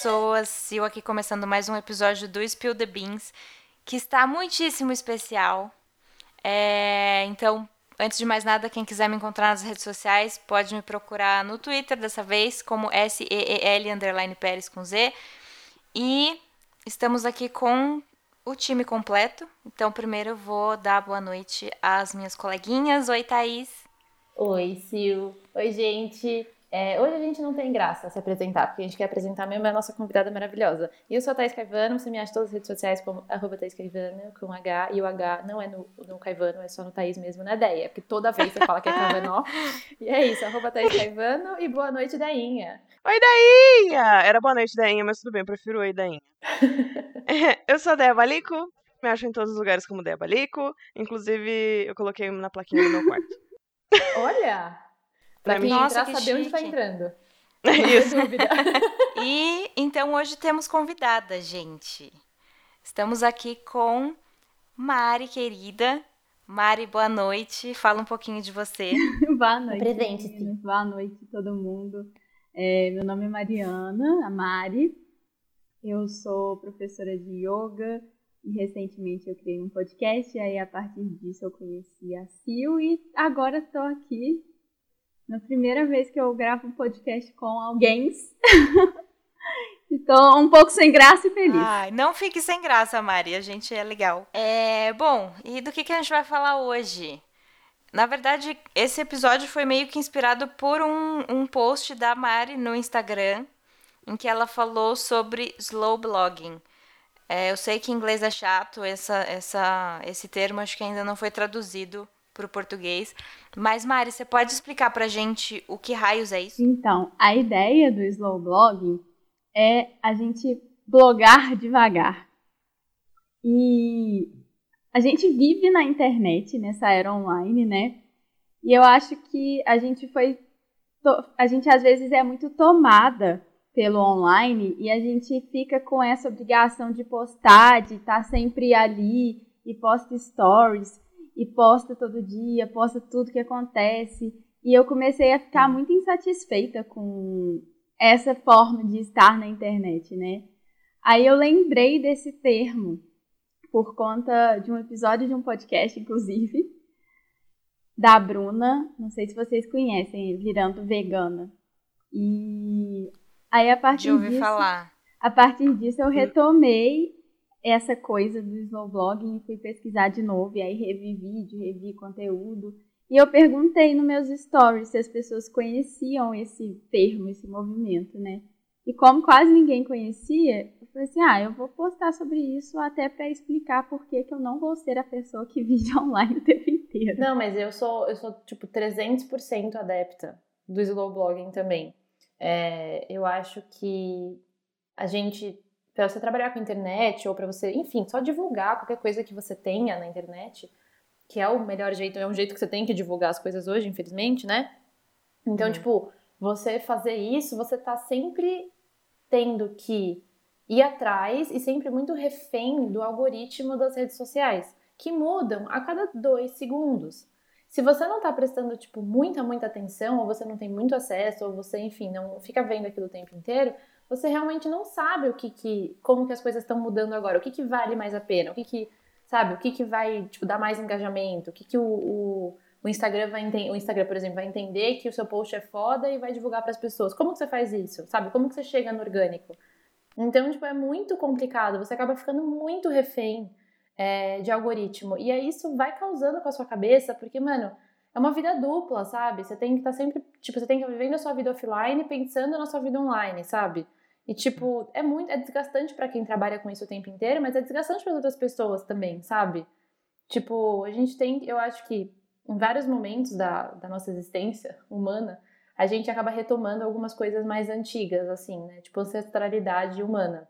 pessoas. Eu aqui começando mais um episódio do Spill the Beans, que está muitíssimo especial. É, então, antes de mais nada, quem quiser me encontrar nas redes sociais, pode me procurar no Twitter dessa vez, como S-E-E-L underline Pérez com Z. E estamos aqui com o time completo. Então, primeiro eu vou dar boa noite às minhas coleguinhas. Oi, Thaís. Oi, Sil. Oi, gente. É, hoje a gente não tem graça se apresentar, porque a gente quer apresentar mesmo a nossa convidada maravilhosa. E eu sou a Thais Caivano, você me acha em todas as redes sociais como arroba Thais Caivano, com H, e o H não é no, no Caivano, é só no Thaís mesmo, na Deia, porque toda vez você fala que é Caivano. e é isso, arroba Thais Caivano, e boa noite, Dainha. Oi, Dainha! Era boa noite, Dainha, mas tudo bem, eu prefiro oi, Dainha. eu sou a Deia Balico, me acho em todos os lugares como Deia Balico, inclusive eu coloquei na plaquinha no meu quarto. Olha! Pra quem Nossa, entrar, saber chique. onde tá entrando. Isso. e então hoje temos convidada, gente. Estamos aqui com Mari, querida. Mari, boa noite. Fala um pouquinho de você. boa noite. Presente-se. Boa noite, todo mundo. É, meu nome é Mariana, a Mari. Eu sou professora de yoga e recentemente eu criei um podcast. E aí, a partir disso, eu conheci a Sil e agora estou aqui na primeira vez que eu gravo um podcast com alguém. Estou um pouco sem graça e feliz. Ai, não fique sem graça, Mari. A gente é legal. É, bom, e do que, que a gente vai falar hoje? Na verdade, esse episódio foi meio que inspirado por um, um post da Mari no Instagram, em que ela falou sobre slow blogging. É, eu sei que em inglês é chato, essa, essa, esse termo acho que ainda não foi traduzido para o português. Mas, Mari, você pode explicar para a gente o que raios é isso? Então, a ideia do slow blogging é a gente blogar devagar. E a gente vive na internet, nessa era online, né? E eu acho que a gente foi. A gente às vezes é muito tomada pelo online e a gente fica com essa obrigação de postar, de estar sempre ali e posta stories e posta todo dia, posta tudo que acontece. E eu comecei a ficar muito insatisfeita com essa forma de estar na internet, né? Aí eu lembrei desse termo por conta de um episódio de um podcast, inclusive, da Bruna, não sei se vocês conhecem, virando vegana. E aí a partir de ouvir disso, falar. a partir disso eu retomei essa coisa do snowblogging e fui pesquisar de novo, e aí revi vídeo, revi conteúdo. E eu perguntei nos meus stories se as pessoas conheciam esse termo, esse movimento, né? E como quase ninguém conhecia, eu falei assim: ah, eu vou postar sobre isso até para explicar por que, que eu não vou ser a pessoa que vive online o tempo inteiro. Não, mas eu sou, eu sou tipo 300% adepta do slow blogging também. É, eu acho que a gente para você trabalhar com internet ou para você, enfim, só divulgar qualquer coisa que você tenha na internet, que é o melhor jeito, é um jeito que você tem que divulgar as coisas hoje, infelizmente, né? Então, uhum. tipo, você fazer isso, você tá sempre tendo que ir atrás e sempre muito refém do algoritmo das redes sociais, que mudam a cada dois segundos. Se você não tá prestando, tipo, muita, muita atenção, ou você não tem muito acesso, ou você, enfim, não fica vendo aquilo o tempo inteiro, você realmente não sabe o que que, como que as coisas estão mudando agora, o que que vale mais a pena, o que que, sabe, o que que vai, tipo, dar mais engajamento, o que que o, o, o Instagram vai o Instagram, por exemplo, vai entender que o seu post é foda e vai divulgar para as pessoas. Como que você faz isso, sabe? Como que você chega no orgânico? Então, tipo, é muito complicado, você acaba ficando muito refém é, de algoritmo. E aí isso vai causando com a sua cabeça, porque, mano, é uma vida dupla, sabe? Você tem que estar tá sempre, tipo, você tem que estar vivendo a sua vida offline pensando na sua vida online, sabe? E, tipo, é muito, é desgastante para quem trabalha com isso o tempo inteiro, mas é desgastante para outras pessoas também, sabe? Tipo, a gente tem, eu acho que em vários momentos da, da nossa existência humana, a gente acaba retomando algumas coisas mais antigas, assim, né? Tipo, ancestralidade humana.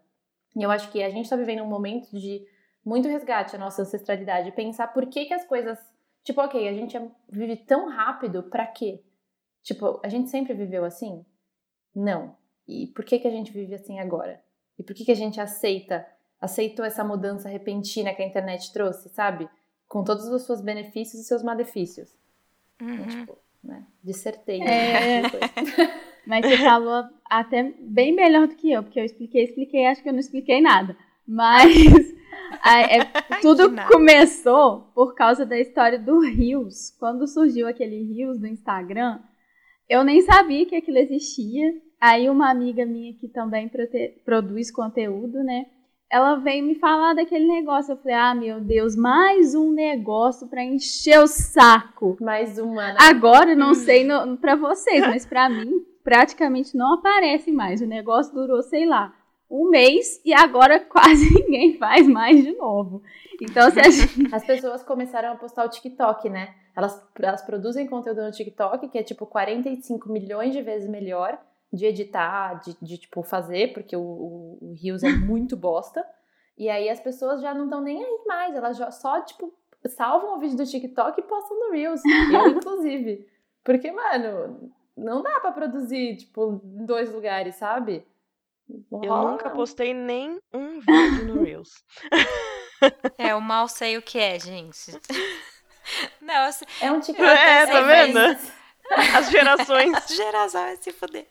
E eu acho que a gente está vivendo um momento de muito resgate à nossa ancestralidade, pensar por que que as coisas, tipo, ok, a gente é, vive tão rápido, para quê? Tipo, a gente sempre viveu assim? Não. E por que, que a gente vive assim agora? E por que, que a gente aceita, aceitou essa mudança repentina que a internet trouxe, sabe? Com todos os seus benefícios e seus malefícios. Então, uhum. Então, tipo, né? Dissertei. É... Mas você falou até bem melhor do que eu, porque eu expliquei, expliquei, acho que eu não expliquei nada. Mas é, tudo começou por causa da história do Rios. Quando surgiu aquele Rios do Instagram, eu nem sabia que aquilo existia. Aí uma amiga minha que também produz conteúdo, né? Ela veio me falar daquele negócio. Eu falei, ah, meu Deus, mais um negócio para encher o saco. Mais uma. Né? Agora, não hum. sei para vocês, mas para mim, praticamente não aparece mais. O negócio durou, sei lá, um mês e agora quase ninguém faz mais de novo. Então, se gente... As pessoas começaram a postar o TikTok, né? Elas, elas produzem conteúdo no TikTok que é tipo 45 milhões de vezes melhor de editar, de, de tipo fazer, porque o, o, o Reels é muito bosta. E aí as pessoas já não estão nem aí mais, elas já só, tipo, salvam o vídeo do TikTok e postam no Reels. Eu, inclusive. Porque, mano, não dá para produzir, tipo, em dois lugares, sabe? Eu nunca postei nem um vídeo no Reels. É, eu mal sei o que é, gente. Não, assim, é um TikTok. É, tá vendo? As gerações. Geração vai se fuder.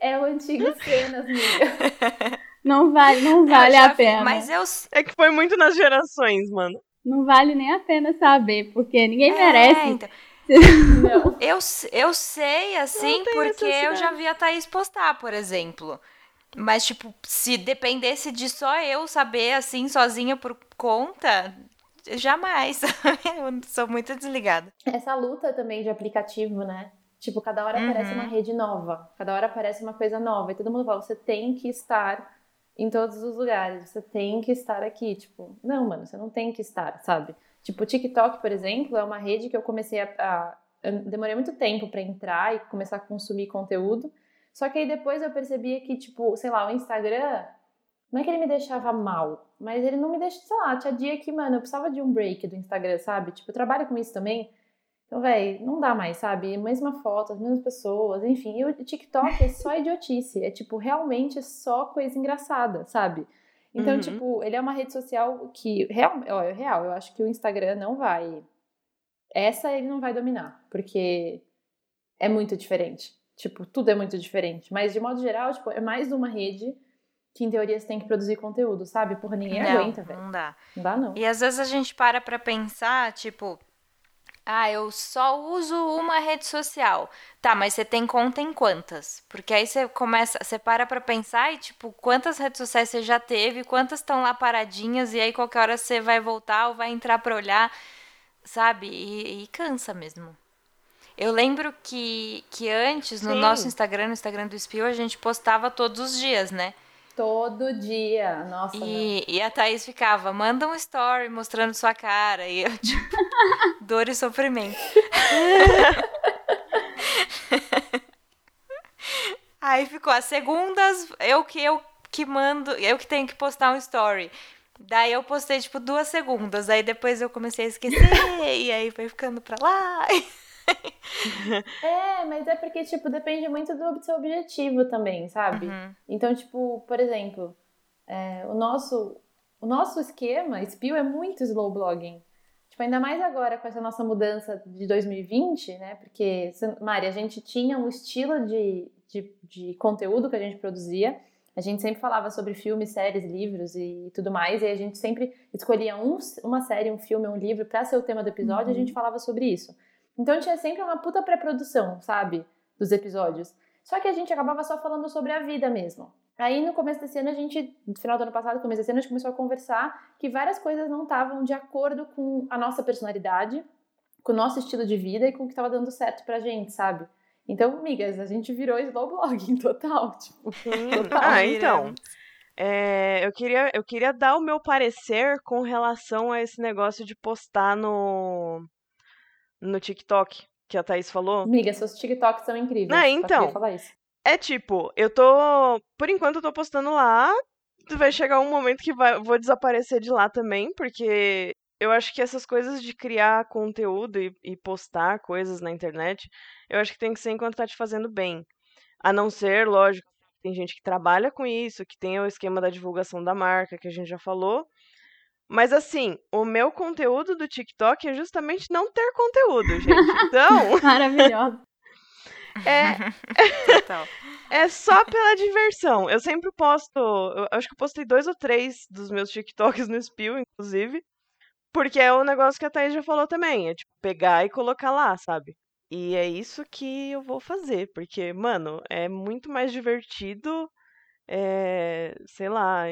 É o antigo cenas, amiga. Não vale, não vale a pena. Mas eu... É que foi muito nas gerações, mano. Não vale nem a pena saber, porque ninguém é, merece. Então... Eu, eu sei, assim, porque eu já vi a Thaís postar, por exemplo. Mas, tipo, se dependesse de só eu saber, assim, sozinha por conta, jamais. eu sou muito desligada. Essa luta também de aplicativo, né? Tipo, cada hora uhum. aparece uma rede nova, cada hora aparece uma coisa nova. E todo mundo fala, você tem que estar em todos os lugares, você tem que estar aqui. Tipo, não, mano, você não tem que estar, sabe? Tipo, o TikTok, por exemplo, é uma rede que eu comecei a. a eu demorei muito tempo para entrar e começar a consumir conteúdo. Só que aí depois eu percebia que, tipo, sei lá, o Instagram, não é que ele me deixava mal, mas ele não me deixa, sei lá, tinha dia que, mano, eu precisava de um break do Instagram, sabe? Tipo, eu trabalho com isso também. Então, velho, não dá mais, sabe? Mesma foto, as mesmas pessoas, enfim. E o TikTok é só idiotice. É, tipo, realmente só coisa engraçada, sabe? Então, uhum. tipo, ele é uma rede social que, real, ó, é real, eu acho que o Instagram não vai. Essa ele não vai dominar, porque é muito diferente. Tipo, tudo é muito diferente. Mas, de modo geral, tipo, é mais uma rede que, em teoria, você tem que produzir conteúdo, sabe? Porra, ninguém não, aguenta, velho. Não dá. Não dá, não. E às vezes a gente para pra pensar, tipo, ah, eu só uso uma rede social. Tá, mas você tem conta em quantas? Porque aí você começa, você para pra pensar e, tipo, quantas redes sociais você já teve, quantas estão lá paradinhas, e aí qualquer hora você vai voltar ou vai entrar pra olhar, sabe? E, e cansa mesmo. Eu lembro que, que antes, no Sim. nosso Instagram, no Instagram do Espio, a gente postava todos os dias, né? Todo dia, nossa. E, e, a Thaís ficava, manda um story mostrando sua cara. E eu, tipo, dor e sofrimento. Aí ficou as segundas, eu que eu que mando, eu que tenho que postar um story. Daí eu postei, tipo, duas segundas. Aí depois eu comecei a esquecer. e aí foi ficando pra lá. é, mas é porque, tipo, depende muito do seu objetivo também, sabe? Uhum. Então, tipo, por exemplo, é, o, nosso, o nosso esquema, Spill, é muito slow blogging. Tipo, ainda mais agora com essa nossa mudança de 2020, né? Porque, Mari, a gente tinha um estilo de, de, de conteúdo que a gente produzia. A gente sempre falava sobre filmes, séries, livros e tudo mais, e a gente sempre escolhia um, uma série, um filme, um livro para ser o tema do episódio uhum. e a gente falava sobre isso. Então tinha sempre uma puta pré-produção, sabe? Dos episódios. Só que a gente acabava só falando sobre a vida mesmo. Aí no começo desse ano a gente, no final do ano passado, começo desse ano, a gente começou a conversar que várias coisas não estavam de acordo com a nossa personalidade, com o nosso estilo de vida e com o que estava dando certo pra gente, sabe? Então, amigas, a gente virou slow blogging total, tipo, total. Ah, então. É, eu, queria, eu queria dar o meu parecer com relação a esse negócio de postar no, no TikTok que a Thaís falou. Amiga, seus TikToks são incríveis. Ah, então. É tipo, eu tô. Por enquanto eu tô postando lá. Vai chegar um momento que vai, vou desaparecer de lá também, porque eu acho que essas coisas de criar conteúdo e, e, postar coisas na internet, eu acho que tem que ser enquanto tá te fazendo bem. A não ser, lógico, tem gente que trabalha com isso, que tem o esquema da divulgação da marca, que a gente já falou. Mas assim, o meu conteúdo do TikTok é justamente não ter conteúdo, gente. Então. Maravilhoso. É. Total. É só pela diversão. Eu sempre posto. Eu acho que eu postei dois ou três dos meus TikToks no Spill, inclusive. Porque é o negócio que a Thaís já falou também. É tipo, pegar e colocar lá, sabe? E é isso que eu vou fazer. Porque, mano, é muito mais divertido. É, sei lá,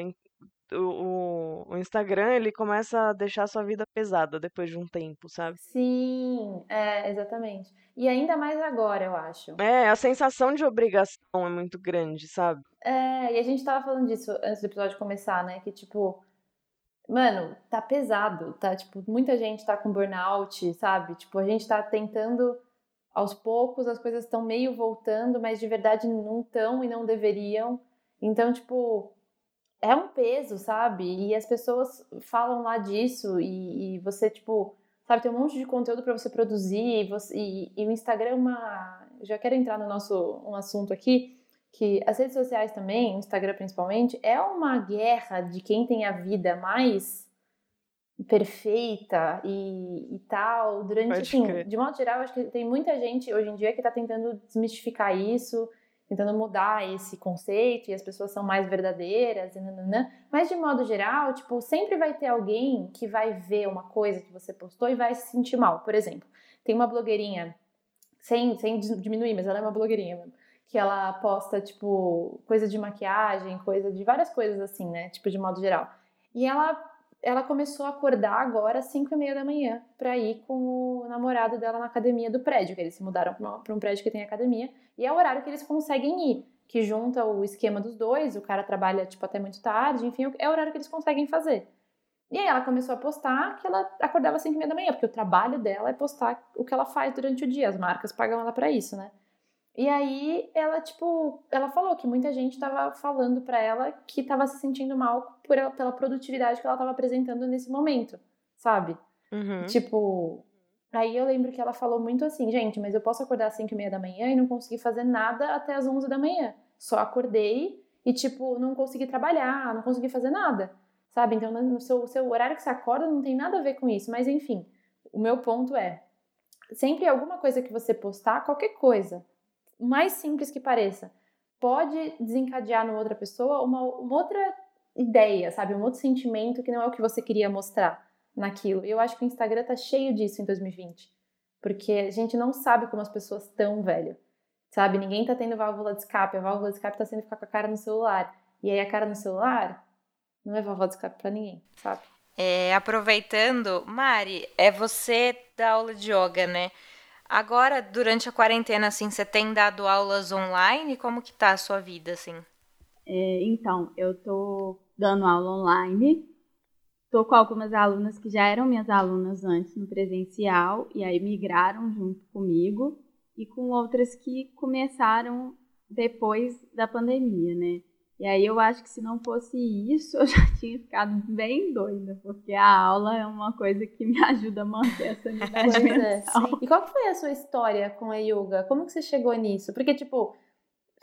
o, o, Instagram ele começa a deixar a sua vida pesada depois de um tempo, sabe? Sim, é, exatamente. E ainda mais agora, eu acho. É, a sensação de obrigação é muito grande, sabe? É, e a gente tava falando disso antes do episódio começar, né? Que tipo, mano, tá pesado, tá? Tipo, muita gente tá com burnout, sabe? Tipo, a gente tá tentando aos poucos, as coisas estão meio voltando, mas de verdade não estão e não deveriam. Então, tipo, é um peso, sabe? E as pessoas falam lá disso e, e você, tipo, sabe, tem um monte de conteúdo para você produzir e, você, e, e, o Instagram é uma... Já quero entrar no nosso um assunto aqui, que as redes sociais também, o Instagram principalmente, é uma guerra de quem tem a vida mais perfeita e, e tal, durante, assim, de modo geral, acho que tem muita gente hoje em dia que está tentando desmistificar isso, tentando mudar esse conceito e as pessoas são mais verdadeiras, nananã. mas de modo geral, tipo, sempre vai ter alguém que vai ver uma coisa que você postou e vai se sentir mal. Por exemplo, tem uma blogueirinha, sem, sem diminuir, mas ela é uma blogueirinha mesmo, que ela posta, tipo, coisa de maquiagem, coisa de várias coisas assim, né? Tipo, de modo geral. E ela ela começou a acordar agora às 5 e meia da manhã para ir com o namorado dela na academia do prédio, que eles se mudaram para um prédio que tem academia, e é o horário que eles conseguem ir, que junta o esquema dos dois, o cara trabalha tipo até muito tarde, enfim, é o horário que eles conseguem fazer. E aí ela começou a postar que ela acordava às 5 e meia da manhã, porque o trabalho dela é postar o que ela faz durante o dia, as marcas pagam ela para isso, né? E aí ela, tipo, ela falou que muita gente tava falando para ela que tava se sentindo mal por ela, pela produtividade que ela tava apresentando nesse momento, sabe? Uhum. Tipo, aí eu lembro que ela falou muito assim, gente, mas eu posso acordar às 5 e meia da manhã e não conseguir fazer nada até às 11 da manhã. Só acordei e, tipo, não consegui trabalhar, não consegui fazer nada, sabe? Então, no seu, seu horário que você acorda não tem nada a ver com isso, mas enfim, o meu ponto é, sempre alguma coisa que você postar, qualquer coisa, mais simples que pareça, pode desencadear na outra pessoa uma, uma outra ideia, sabe? Um outro sentimento que não é o que você queria mostrar naquilo. Eu acho que o Instagram tá cheio disso em 2020. Porque a gente não sabe como as pessoas estão, velho. Sabe? Ninguém tá tendo válvula de escape. A válvula de escape tá sendo ficar com a cara no celular. E aí a cara no celular não é válvula de escape para ninguém, sabe? É, aproveitando, Mari, é você da aula de yoga, né? Agora, durante a quarentena, assim, você tem dado aulas online? Como que tá a sua vida, assim? É, então, eu tô dando aula online. Tô com algumas alunas que já eram minhas alunas antes no presencial e aí migraram junto comigo e com outras que começaram depois da pandemia, né? E aí eu acho que se não fosse isso, eu já tinha ficado bem doida, porque a aula é uma coisa que me ajuda a manter a sanidade pois é, mental. É, e qual foi a sua história com a yoga? Como que você chegou nisso? Porque, tipo,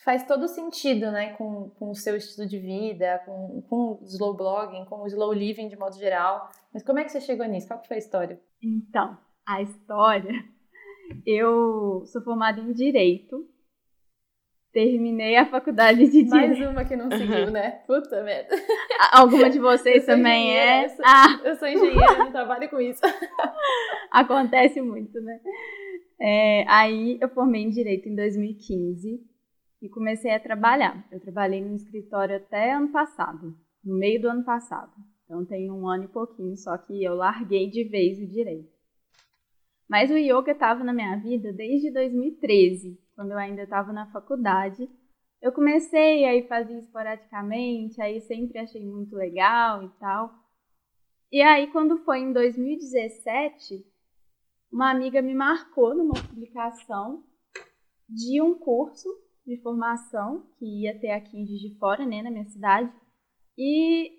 faz todo sentido, né, com, com o seu estilo de vida, com, com o slow blogging, com o slow living de modo geral. Mas como é que você chegou nisso? Qual que foi a história? Então, a história... Eu sou formada em Direito, terminei a faculdade de Direito. Mais uma que não seguiu, né? Puta merda. Alguma de vocês também é? Eu sou, ah. eu sou engenheira, não trabalho com isso. Acontece muito, né? É, aí eu formei em Direito em 2015 e comecei a trabalhar. Eu trabalhei no escritório até ano passado, no meio do ano passado. Então tem um ano e pouquinho, só que eu larguei de vez o Direito. Mas o yoga estava na minha vida desde 2013 quando eu ainda estava na faculdade. Eu comecei, aí fazia esporadicamente, aí sempre achei muito legal e tal. E aí, quando foi em 2017, uma amiga me marcou numa publicação de um curso de formação que ia ter aqui em de Fora, né, na minha cidade. E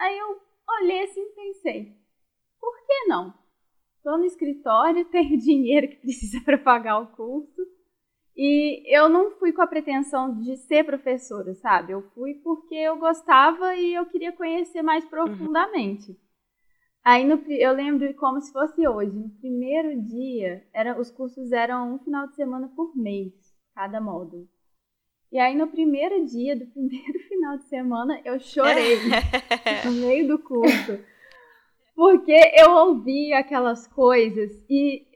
aí eu olhei assim e pensei, por que não? Estou no escritório, tenho dinheiro que precisa para pagar o curso. E eu não fui com a pretensão de ser professora, sabe? Eu fui porque eu gostava e eu queria conhecer mais uhum. profundamente. Uhum. Aí no, eu lembro como se fosse hoje. No primeiro dia, era, os cursos eram um final de semana por mês. cada módulo. E aí no primeiro dia do primeiro final de semana eu chorei no meio do curso. Porque eu ouvi aquelas coisas e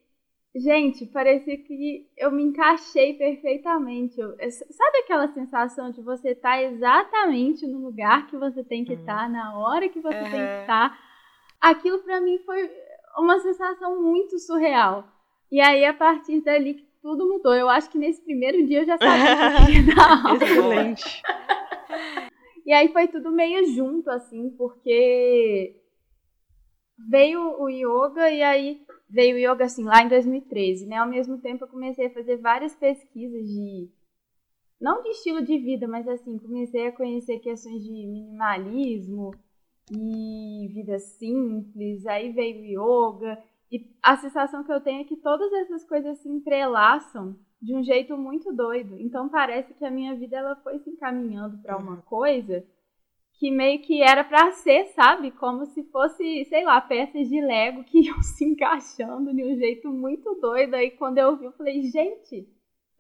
gente, parecia que eu me encaixei perfeitamente. Eu, sabe aquela sensação de você estar tá exatamente no lugar que você tem que estar, uhum. tá, na hora que você uhum. tem que estar? Tá? Aquilo para mim foi uma sensação muito surreal. E aí a partir dali tudo mudou. Eu acho que nesse primeiro dia eu já sabia que ia dar aula. Excelente. e aí foi tudo meio junto, assim, porque veio o yoga e aí veio o yoga, assim, lá em 2013, né? Ao mesmo tempo eu comecei a fazer várias pesquisas de... Não de estilo de vida, mas assim, comecei a conhecer questões de minimalismo e vida simples. Aí veio o yoga e a sensação que eu tenho é que todas essas coisas se entrelaçam de um jeito muito doido. Então parece que a minha vida ela foi se encaminhando para uma uhum. coisa que meio que era para ser, sabe? Como se fosse, sei lá, peças de Lego que iam se encaixando de um jeito muito doido. Aí quando eu vi, eu falei, gente,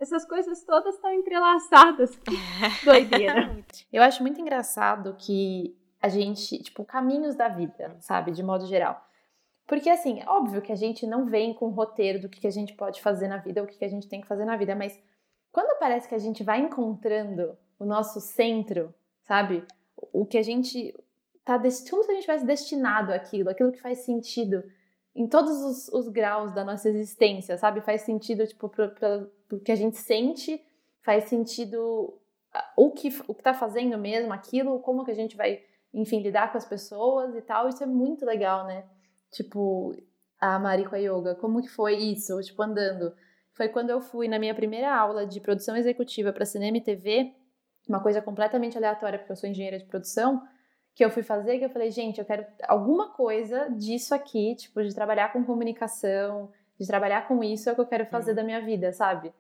essas coisas todas estão entrelaçadas. Doideira. Eu acho muito engraçado que a gente, tipo, caminhos da vida, sabe? De modo geral. Porque, assim, é óbvio que a gente não vem com um roteiro do que, a gente pode fazer na vida, ou o que, a gente tem que fazer na vida, mas quando parece que a gente vai encontrando o nosso centro, sabe? O que a gente tá. Como se a gente tivesse destinado aquilo, aquilo que faz sentido em todos os, os graus da nossa existência, sabe? Faz sentido, tipo, pro que a gente sente, faz sentido o que, o que tá fazendo mesmo aquilo, como que a gente vai, enfim, lidar com as pessoas e tal. Isso é muito legal, né? Tipo, a Mari com a yoga, como que foi isso? Tipo, andando. Foi quando eu fui na minha primeira aula de produção executiva para cinema e TV, uma coisa completamente aleatória, porque eu sou engenheira de produção, que eu fui fazer, que eu falei, gente, eu quero alguma coisa disso aqui, tipo, de trabalhar com comunicação, de trabalhar com isso é o que eu quero fazer uhum. da minha vida, sabe?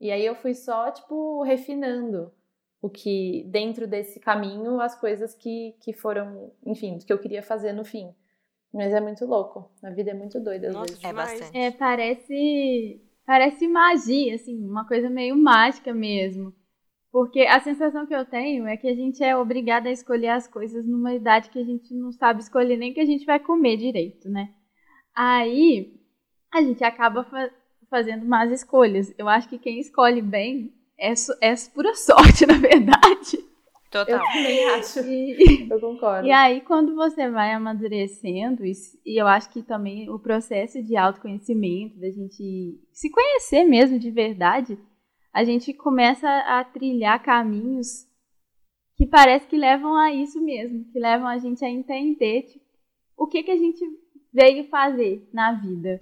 E aí eu fui só, tipo, refinando o que, dentro desse caminho, as coisas que, que foram, enfim, que eu queria fazer no fim. Mas é muito louco. A vida é muito doida às Nossa, vezes. É bastante. É, parece. Parece magia, assim, uma coisa meio mágica mesmo. Porque a sensação que eu tenho é que a gente é obrigada a escolher as coisas numa idade que a gente não sabe escolher nem que a gente vai comer direito, né? Aí a gente acaba fa fazendo más escolhas. Eu acho que quem escolhe bem é, é pura sorte, na verdade. Total. Eu também acho. E, eu concordo. E aí, quando você vai amadurecendo, e eu acho que também o processo de autoconhecimento, da gente se conhecer mesmo de verdade, a gente começa a trilhar caminhos que parece que levam a isso mesmo, que levam a gente a entender tipo, o que, que a gente veio fazer na vida.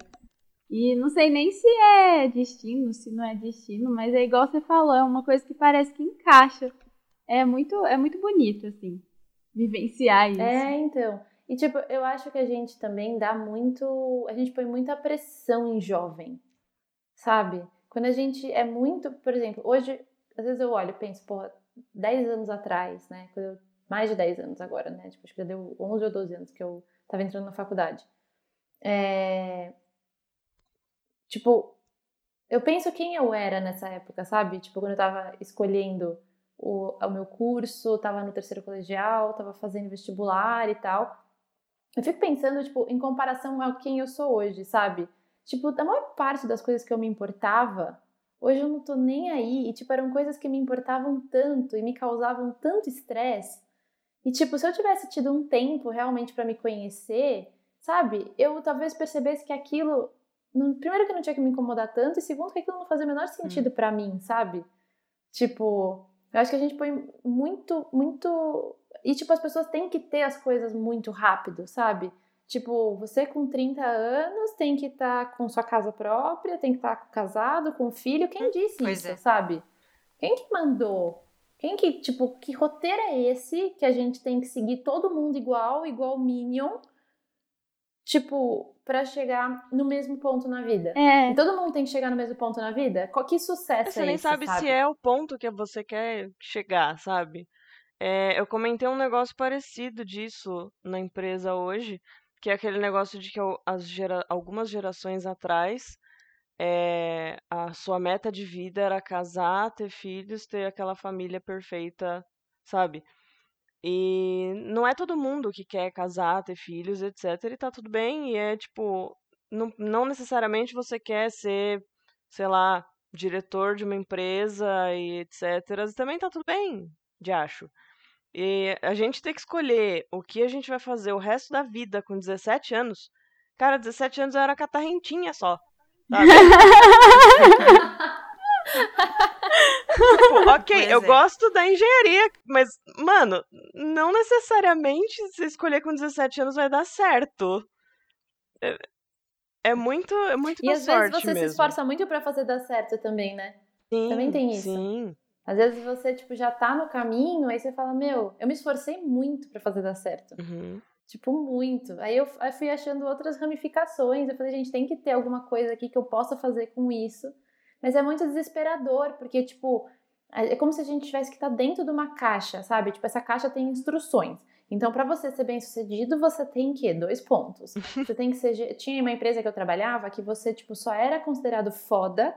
E não sei nem se é destino, se não é destino, mas é igual você falou, é uma coisa que parece que encaixa é muito, é muito bonito, assim, vivenciar isso. É, então. E, tipo, eu acho que a gente também dá muito. A gente põe muita pressão em jovem, sabe? Quando a gente é muito. Por exemplo, hoje, às vezes eu olho e penso, porra, 10 anos atrás, né? Mais de 10 anos agora, né? Tipo, acho que já deu 11 ou 12 anos que eu tava entrando na faculdade. É... Tipo, eu penso quem eu era nessa época, sabe? Tipo, quando eu tava escolhendo o, o meu curso, estava no terceiro colegial, estava fazendo vestibular e tal. Eu fico pensando, tipo, em comparação a quem eu sou hoje, sabe? Tipo, a maior parte das coisas que eu me importava, hoje eu não tô nem aí. E, tipo, eram coisas que me importavam tanto e me causavam tanto estresse. E, tipo, se eu tivesse tido um tempo realmente para me conhecer, sabe? Eu talvez percebesse que aquilo. Primeiro, que não tinha que me incomodar tanto, e segundo, que aquilo não fazia o menor sentido hum. para mim, sabe? Tipo, eu acho que a gente põe muito, muito. E, tipo, as pessoas têm que ter as coisas muito rápido, sabe? Tipo, você com 30 anos tem que estar tá com sua casa própria, tem que estar tá casado, com filho. Quem disse pois isso, é. sabe? Quem que mandou? Quem que, tipo, que roteiro é esse que a gente tem que seguir todo mundo igual, igual Minion? Tipo, para chegar no mesmo ponto na vida. É. E todo mundo tem que chegar no mesmo ponto na vida? Que sucesso você é nem esse, sabe, sabe, se é o ponto que você quer chegar, sabe? É, eu comentei um negócio parecido disso na empresa hoje, que é aquele negócio de que gera, algumas gerações atrás é, a sua meta de vida era casar, ter filhos, ter aquela família perfeita, sabe? E não é todo mundo que quer casar, ter filhos, etc. E tá tudo bem, e é tipo, não, não necessariamente você quer ser, sei lá, diretor de uma empresa e etc. Também tá tudo bem, de acho. E a gente tem que escolher o que a gente vai fazer o resto da vida com 17 anos. Cara, 17 anos eu era catarrentinha só. Sabe? tipo, ok, pois eu é. gosto da engenharia, mas, mano, não necessariamente se escolher com 17 anos vai dar certo. É, é muito, é muito E às vezes você mesmo. se esforça muito para fazer dar certo também, né? Sim, também tem isso. Sim. Às vezes você, tipo, já tá no caminho, aí você fala, meu, eu me esforcei muito para fazer dar certo. Uhum. Tipo, muito. Aí eu, eu fui achando outras ramificações. Eu falei, gente, tem que ter alguma coisa aqui que eu possa fazer com isso. Mas é muito desesperador, porque, tipo, é como se a gente tivesse que estar tá dentro de uma caixa, sabe? Tipo, essa caixa tem instruções. Então, para você ser bem sucedido, você tem que dois pontos. Você tem que ser. Tinha uma empresa que eu trabalhava que você, tipo, só era considerado foda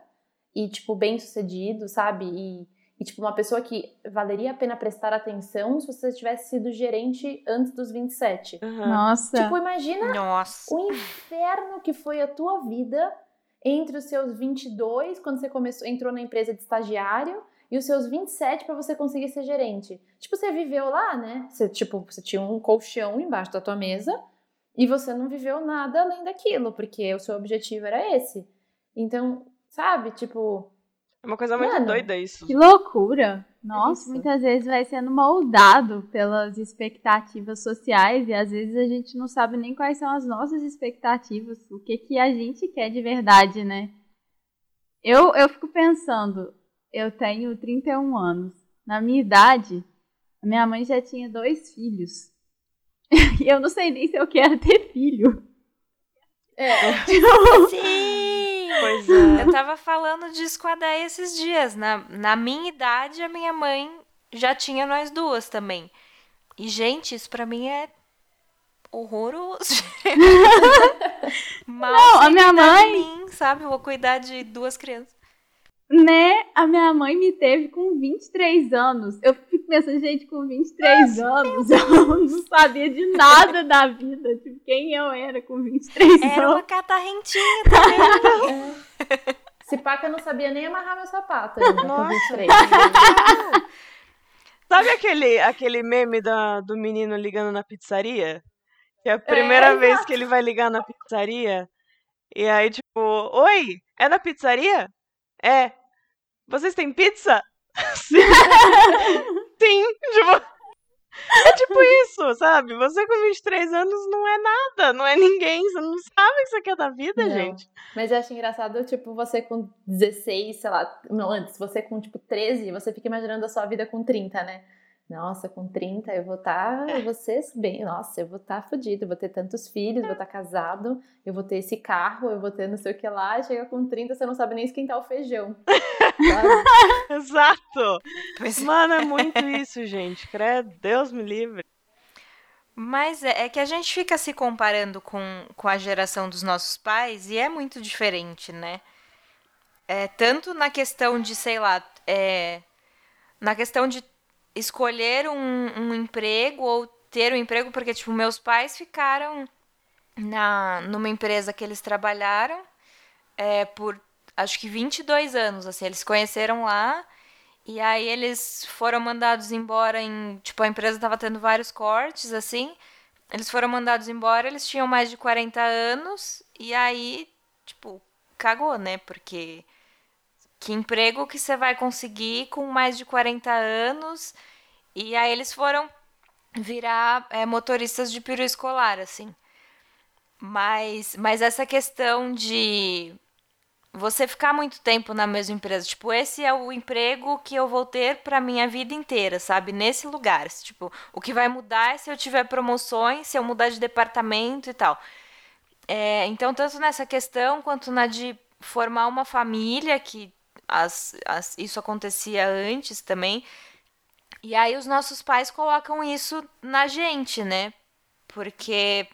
e, tipo, bem sucedido, sabe? E e, tipo, uma pessoa que valeria a pena prestar atenção se você tivesse sido gerente antes dos 27. Uhum. Nossa. Tipo, imagina Nossa. o inferno que foi a tua vida entre os seus 22, quando você começou, entrou na empresa de estagiário, e os seus 27 para você conseguir ser gerente. Tipo, você viveu lá, né? Você, tipo, você tinha um colchão embaixo da tua mesa e você não viveu nada além daquilo, porque o seu objetivo era esse. Então, sabe, tipo, é uma coisa muito Mano, doida isso. Que loucura! Nossa, isso. muitas vezes vai sendo moldado pelas expectativas sociais e às vezes a gente não sabe nem quais são as nossas expectativas, o que, que a gente quer de verdade, né? Eu, eu fico pensando, eu tenho 31 anos. Na minha idade, a minha mãe já tinha dois filhos. E eu não sei nem se eu quero ter filho. É. Sim! Pois é. Eu tava falando disso com a Déia esses dias. Na, na minha idade, a minha mãe já tinha nós duas também. E, gente, isso pra mim é horroroso. Mal Não, a minha mãe. Mim, sabe? Vou cuidar de duas crianças. Né? A minha mãe me teve com 23 anos. Eu fico pensando, gente, com 23 anos, eu não sabia de nada da vida. Tipo, quem eu era com 23 era anos. Era uma catarrentinha também. é. Se pá que eu não sabia nem amarrar meu sapato ainda, Nossa. com 23. Sabe aquele, aquele meme da, do menino ligando na pizzaria? Que é a primeira é, vez que ele vai ligar na pizzaria. E aí, tipo, oi, é na pizzaria? É. Vocês têm pizza? Sim. Sim, tipo. É tipo isso, sabe? Você com 23 anos não é nada, não é ninguém, você não sabe o que você quer da vida, não. gente. Mas eu acho engraçado, tipo, você com 16, sei lá, não, antes, você com, tipo, 13, você fica imaginando a sua vida com 30, né? Nossa, com 30 eu vou estar, tá, eu vou ser bem, nossa, eu vou estar tá fodido, eu vou ter tantos filhos, vou estar tá casado, eu vou ter esse carro, eu vou ter não sei o que lá, chega com 30 você não sabe nem esquentar o feijão. Exato! Pois é. Mano, é muito isso, gente, credo, Deus me livre. Mas é, é, que a gente fica se comparando com, com a geração dos nossos pais e é muito diferente, né? É, tanto na questão de, sei lá, é, na questão de escolher um, um emprego ou ter um emprego, porque, tipo, meus pais ficaram na, numa empresa que eles trabalharam é, por acho que 22 anos, assim, eles conheceram lá e aí eles foram mandados embora em, tipo, a empresa estava tendo vários cortes, assim, eles foram mandados embora, eles tinham mais de 40 anos e aí, tipo, cagou, né, porque que emprego que você vai conseguir com mais de 40 anos? E aí eles foram virar é, motoristas de peru escolar, assim. Mas, mas essa questão de você ficar muito tempo na mesma empresa, tipo, esse é o emprego que eu vou ter para minha vida inteira, sabe? Nesse lugar, tipo, o que vai mudar é se eu tiver promoções, se eu mudar de departamento e tal. É, então, tanto nessa questão quanto na de formar uma família, que as, as, isso acontecia antes também. E aí os nossos pais colocam isso na gente, né? Porque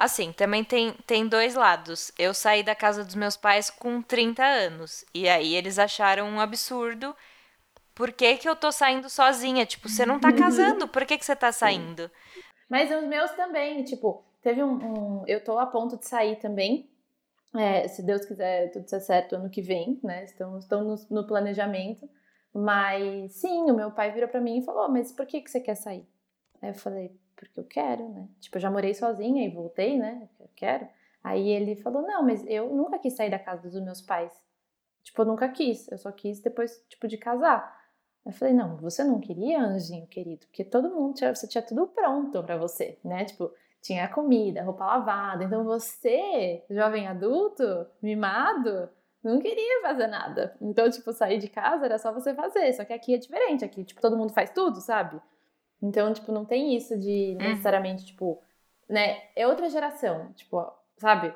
Assim, também tem, tem dois lados. Eu saí da casa dos meus pais com 30 anos. E aí eles acharam um absurdo. Por que, que eu tô saindo sozinha? Tipo, você não tá casando, por que, que você tá saindo? Mas os meus também, tipo, teve um. um eu tô a ponto de sair também. É, se Deus quiser tudo ser certo ano que vem, né? Estamos, estamos no, no planejamento. Mas sim, o meu pai virou para mim e falou: Mas por que, que você quer sair? Aí eu falei: Porque eu quero, né? Tipo, eu já morei sozinha e voltei, né? Eu quero. Aí ele falou: Não, mas eu nunca quis sair da casa dos meus pais. Tipo, eu nunca quis. Eu só quis depois, tipo, de casar. Eu falei: Não, você não queria, anjinho querido? Porque todo mundo tinha, você tinha tudo pronto para você, né? Tipo, tinha comida, roupa lavada. Então você, jovem adulto, mimado, não queria fazer nada. Então, tipo, sair de casa era só você fazer. Só que aqui é diferente. Aqui, tipo, todo mundo faz tudo, sabe? Então, tipo, não tem isso de Uhum. necessariamente, tipo, né? É outra geração. Tipo, sabe?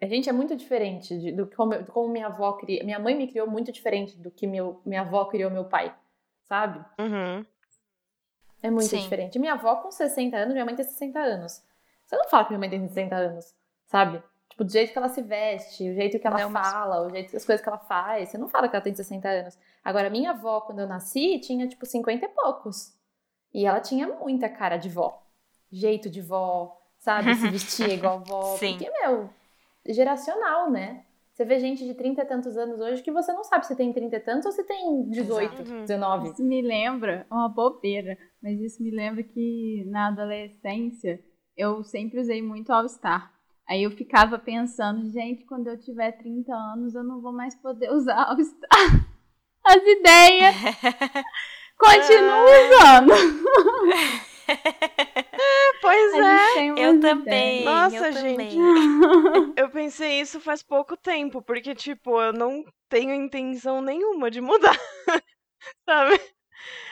A gente é muito diferente de, do como, eu- como minha avó cria. Minha mãe me criou muito diferente do que meu, minha avó criou meu pai, sabe? Uhum. É muito Sim. diferente. Minha avó com 60 anos, minha mãe tem 60 anos. Você não fala que minha mãe tem 60 anos, sabe? Tipo, do jeito que ela se veste, o jeito que ela Não, mas- fala, o jeito as coisas que ela faz. Você não fala que ela tem 60 anos. Agora, minha avó, quando eu nasci, tinha, tipo, 50 e poucos. E ela tinha muita cara de vó. Jeito de vó, sabe? Se vestia igual vó. Sim. Porque, meu, geracional, né? Você vê gente de 30 e tantos anos hoje que você não sabe se tem 30 e tantos ou se tem 18, Exato. 19. Isso me lembra, é uma bobeira, mas isso me lembra que na adolescência eu sempre usei muito All Star. Aí eu ficava pensando, gente, quando eu tiver 30 anos eu não vou mais poder usar All Star. As ideias continuam usando. Pois A é. gente tem Eu também. ideias. Nossa, eu gente. também. Eu pensei isso faz pouco tempo, porque, tipo, eu não tenho intenção nenhuma de mudar. Sabe?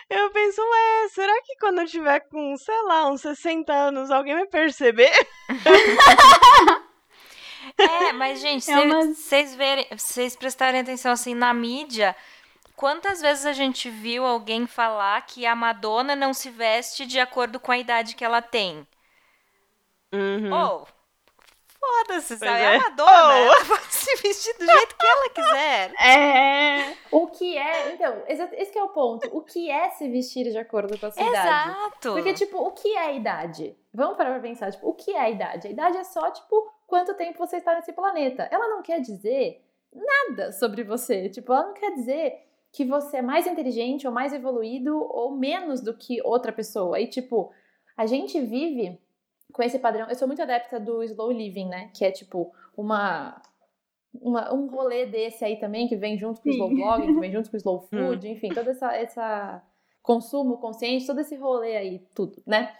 Eu penso, ué, será que quando eu tiver com, sei lá, uns 60 anos, alguém vai perceber? É, mas, gente, É vocês verem, vocês prestarem atenção assim na mídia, quantas vezes a gente viu alguém falar que a Madonna não se veste de acordo com a idade que ela tem? Uhum. Oh, foda-se, sabe? é. A Madonna, Oh. ela pode se vestir do jeito que ela quiser. É. O que é. Então, esse que é o ponto. O que é se vestir de acordo com a sua idade? Exato. Porque, tipo, o que é a idade? Vamos parar pra pensar, tipo, o que é a idade? A idade é só, tipo, quanto tempo você está nesse planeta. Ela não quer dizer nada sobre você. Tipo, ela não quer dizer que você é mais inteligente ou mais evoluído ou menos do que outra pessoa. E, tipo, a gente vive com esse padrão. Eu sou muito adepta do slow living, né? Que é, tipo, uma. uma- um rolê desse aí também, que vem junto com o slow blogging, que vem junto com o slow food, enfim, todo essa, essa consumo consciente, todo esse rolê aí, tudo, né?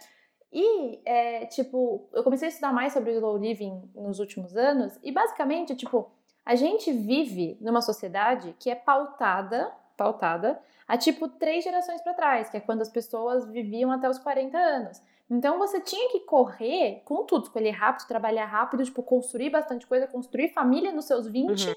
E, é, tipo, eu comecei a estudar mais sobre o slow living nos últimos anos, e basicamente, tipo, a gente vive numa sociedade que é pautada, pautada, há tipo três gerações para trás, que é quando as pessoas viviam até os 40 anos. Então você tinha que correr com tudo, escolher rápido, trabalhar rápido, tipo, construir bastante coisa, construir família nos seus 20, Uhum.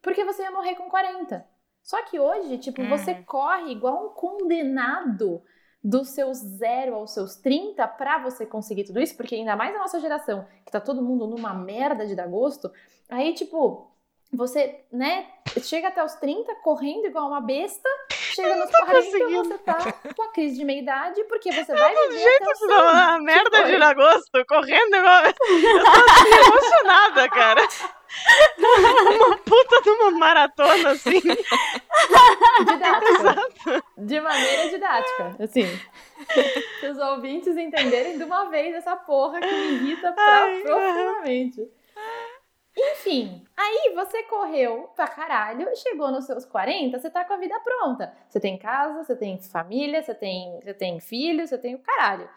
porque você ia morrer com 40. Só que hoje, tipo, você Uhum. corre igual um condenado dos seus zero aos seus 30 pra você conseguir tudo isso, porque ainda mais na nossa geração, que tá todo mundo numa merda de dar gosto, aí, tipo, você, né, chega até os 30 correndo igual uma besta, chega nos 40 conseguindo. você tá com a crise de meia-idade, porque você vai viver até os uma merda foi? de agosto, correndo igual. Eu tô assim, emocionada, cara. Uma puta de uma maratona, assim. didática. de maneira didática, assim. Para os ouvintes entenderem de uma vez essa porra que me irrita Ai, profundamente. Enfim, aí você correu pra caralho, chegou nos seus 40, você tá com a vida pronta. Você tem casa, você tem família, você tem, você tem filho, você tem o caralho.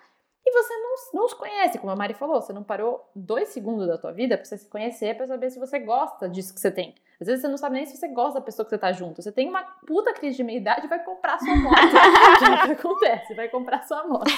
E você não, não os conhece, como a Mari falou, você não parou dois segundos da tua vida pra você se conhecer, pra saber se você gosta disso que você tem. Às vezes você não sabe nem se você gosta da pessoa que você tá junto. Você tem uma puta crise de meia-idade e vai comprar sua moto. que acontece, vai comprar sua moto.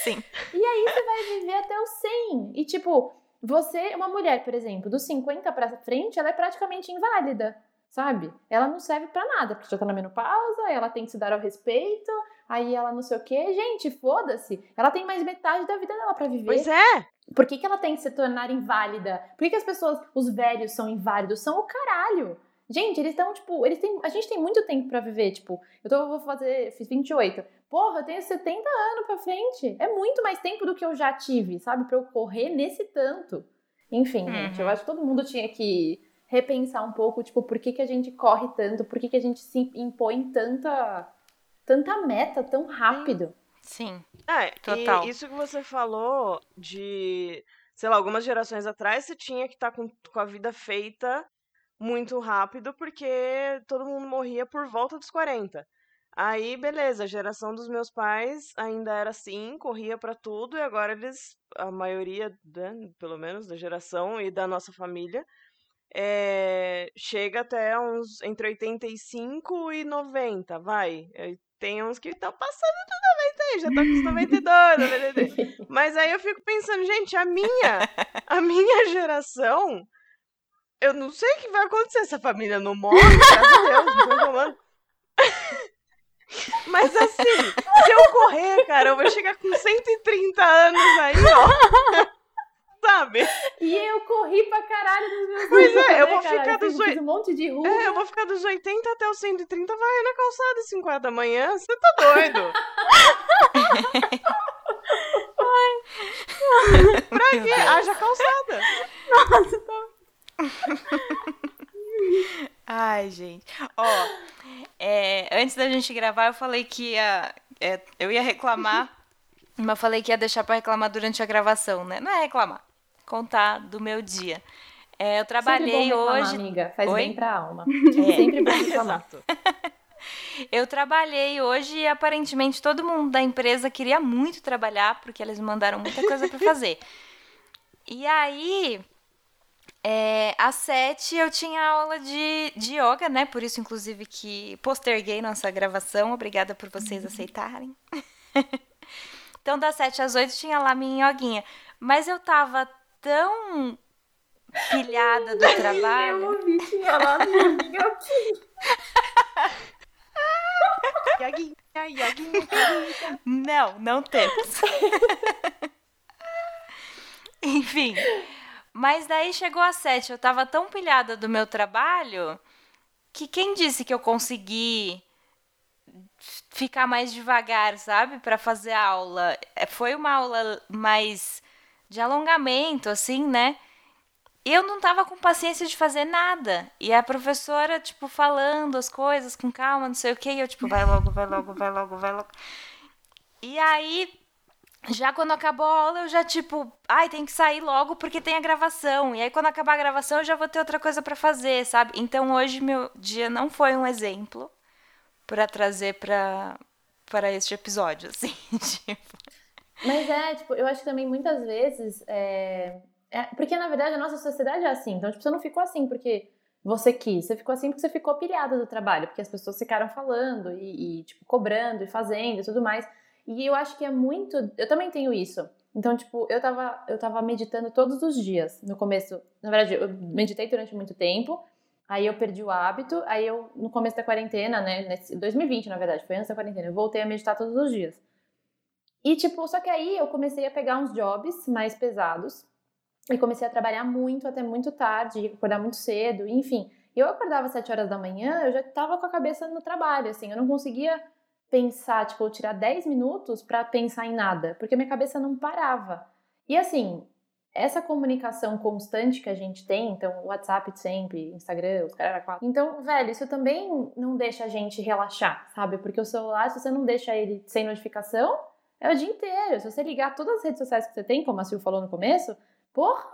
Sim. Você vai viver até os 100. E tipo, você, uma mulher, por exemplo, dos 50 pra frente, ela é praticamente inválida, sabe? Ela não serve pra nada, porque já tá na menopausa, ela tem que se dar ao respeito, aí ela não sei o quê. Gente, foda-se. Ela tem mais metade da vida dela pra viver. Pois é. Por que, que ela tem que se tornar inválida? Por que, que as pessoas, os velhos, são inválidos? São o caralho. Gente, eles estão, tipo, eles têm. A gente tem muito tempo para viver, tipo, eu tô, vou fazer. Fiz 28. Porra, eu tenho 70 anos pra frente. É muito mais tempo do que eu já tive, sabe? Pra eu correr nesse tanto. Enfim, uhum. gente, eu acho que todo mundo tinha que repensar um pouco, tipo, por que, que a gente corre tanto, por que, que a gente se impõe tanta, tanta meta tão rápido. Sim. É, total. E isso que você falou de, sei lá, algumas gerações atrás você tinha que estar tá com, com a vida feita muito rápido porque todo mundo morria por volta dos 40. Aí, beleza, a geração dos meus pais ainda era assim, corria para tudo, e agora eles, a maioria, né, pelo menos, da geração e da nossa família, é, chega até uns entre 85 e 90, vai. Tem uns que estão passando do 90 aí, já tá com os 92, Mas aí eu fico pensando, gente, a minha, a minha geração eu não sei o que vai acontecer. Essa família não morre, graças a Deus, não Mas assim, se eu correr, cara, eu vou chegar com 130 anos aí, ó. Sabe? E eu corri pra caralho dos meus Pois é, eu vou ficar caralho, dos 80. Um monte de rua. É, eu vou ficar dos 80 até os 130 vai na calçada às 5 horas da manhã. Você tá doido? Ai. pra quê? Haja calçada. Nossa, tá Ai, gente. Ó, é, antes da gente gravar, eu falei que ia. É, eu ia reclamar, mas falei que ia deixar para reclamar durante a gravação, né? Não é reclamar, contar do meu dia. É, eu trabalhei reclamar, hoje. amiga, faz Oi? bem pra alma. É. Sempre bom reclamar. Eu trabalhei hoje e aparentemente todo mundo da empresa queria muito trabalhar, porque eles mandaram muita coisa para fazer. E aí, é, às sete eu tinha aula de, de yoga, né? Por isso, inclusive, que posterguei nossa gravação. Obrigada por vocês uhum. aceitarem. então, das sete às oito tinha lá minha yoguinha. Mas eu tava tão pilhada do trabalho. Eu ouvi, tinha lá minha yoguinha. Yoguinha, yoguinha, Não, não temos. Enfim. Mas daí chegou às sete, eu tava tão pilhada do meu trabalho que quem disse que eu consegui ficar mais devagar, sabe, para fazer a aula? É, foi uma aula mais de alongamento, assim, né? Eu não tava com paciência de fazer nada. E a professora, tipo, falando as coisas com calma, não sei o quê, e eu, tipo, vai logo, vai logo, vai logo, vai logo. E aí já quando acabou a aula, eu já, tipo, ai, tem que sair logo porque tem a gravação. E aí, quando acabar a gravação, eu já vou ter outra coisa para fazer, sabe? Então, hoje, meu dia não foi um exemplo para trazer pra, para este episódio, assim, tipo. Mas é, tipo, eu acho que também muitas vezes. É... É, porque, na verdade, a nossa sociedade é assim. Então, tipo, você não ficou assim porque você quis. Você ficou assim porque você ficou pilhada do trabalho. Porque as pessoas ficaram falando e, e tipo, cobrando e fazendo e tudo mais. E eu acho que é muito. Eu também tenho isso. Então, tipo, eu tava, eu tava meditando todos os dias. No começo, na verdade, eu meditei durante muito tempo. Aí eu perdi o hábito. Aí eu, no começo da quarentena, né? Nesse, 2020, na verdade, foi antes da quarentena, eu voltei a meditar todos os dias. E, tipo, só que aí eu comecei a pegar uns jobs mais pesados. E comecei a trabalhar muito, até muito tarde, acordar muito cedo, enfim. Eu acordava às 7 horas da manhã, eu já tava com a cabeça no trabalho, assim, eu não conseguia pensar, tipo, tirar 10 minutos para pensar em nada, porque minha cabeça não parava. E assim, essa comunicação constante que a gente tem, então WhatsApp sempre, Instagram, os caras quatro. Então, velho, isso também não deixa a gente relaxar, sabe? Porque o celular, se você não deixa ele sem notificação, é o dia inteiro. Se você ligar todas as redes sociais que você tem, como a Sil falou no começo, porra,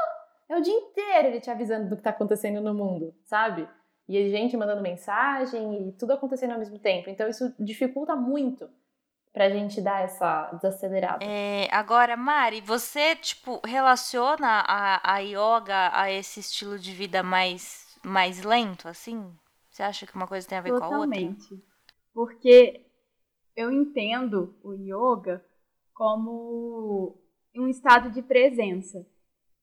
é o dia inteiro ele te avisando do que tá acontecendo no mundo, sabe? E gente mandando mensagem e tudo acontecendo ao mesmo tempo. Então isso dificulta muito pra gente dar essa desacelerada. É, agora, Mari, você, tipo, relaciona a, a yoga a esse estilo de vida mais, mais lento, assim? Você acha que uma coisa tem a ver Totalmente. com a outra? Porque eu entendo o yoga como um estado de presença.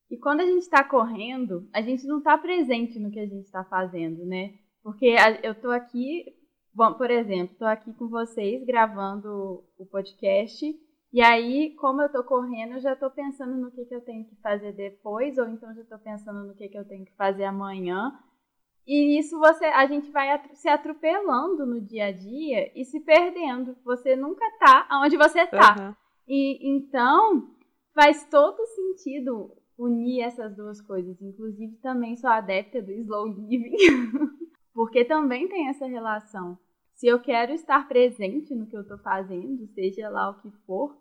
E quando a gente está correndo, a gente não está presente no que a gente está fazendo, né? Porque eu estou aqui, bom, por exemplo, estou aqui com vocês gravando o podcast E aí, como eu tô correndo, eu já tô pensando no que, que eu tenho que fazer depois, ou então já tô pensando no que, que eu tenho que fazer amanhã. E isso você, a gente vai se atropelando no dia a dia e se perdendo. Você nunca tá onde você tá. Uhum. E então faz todo sentido unir essas duas coisas. Inclusive, também sou adepta do slow living, porque também tem essa relação. Se eu quero estar presente no que eu estou fazendo, seja lá o que for,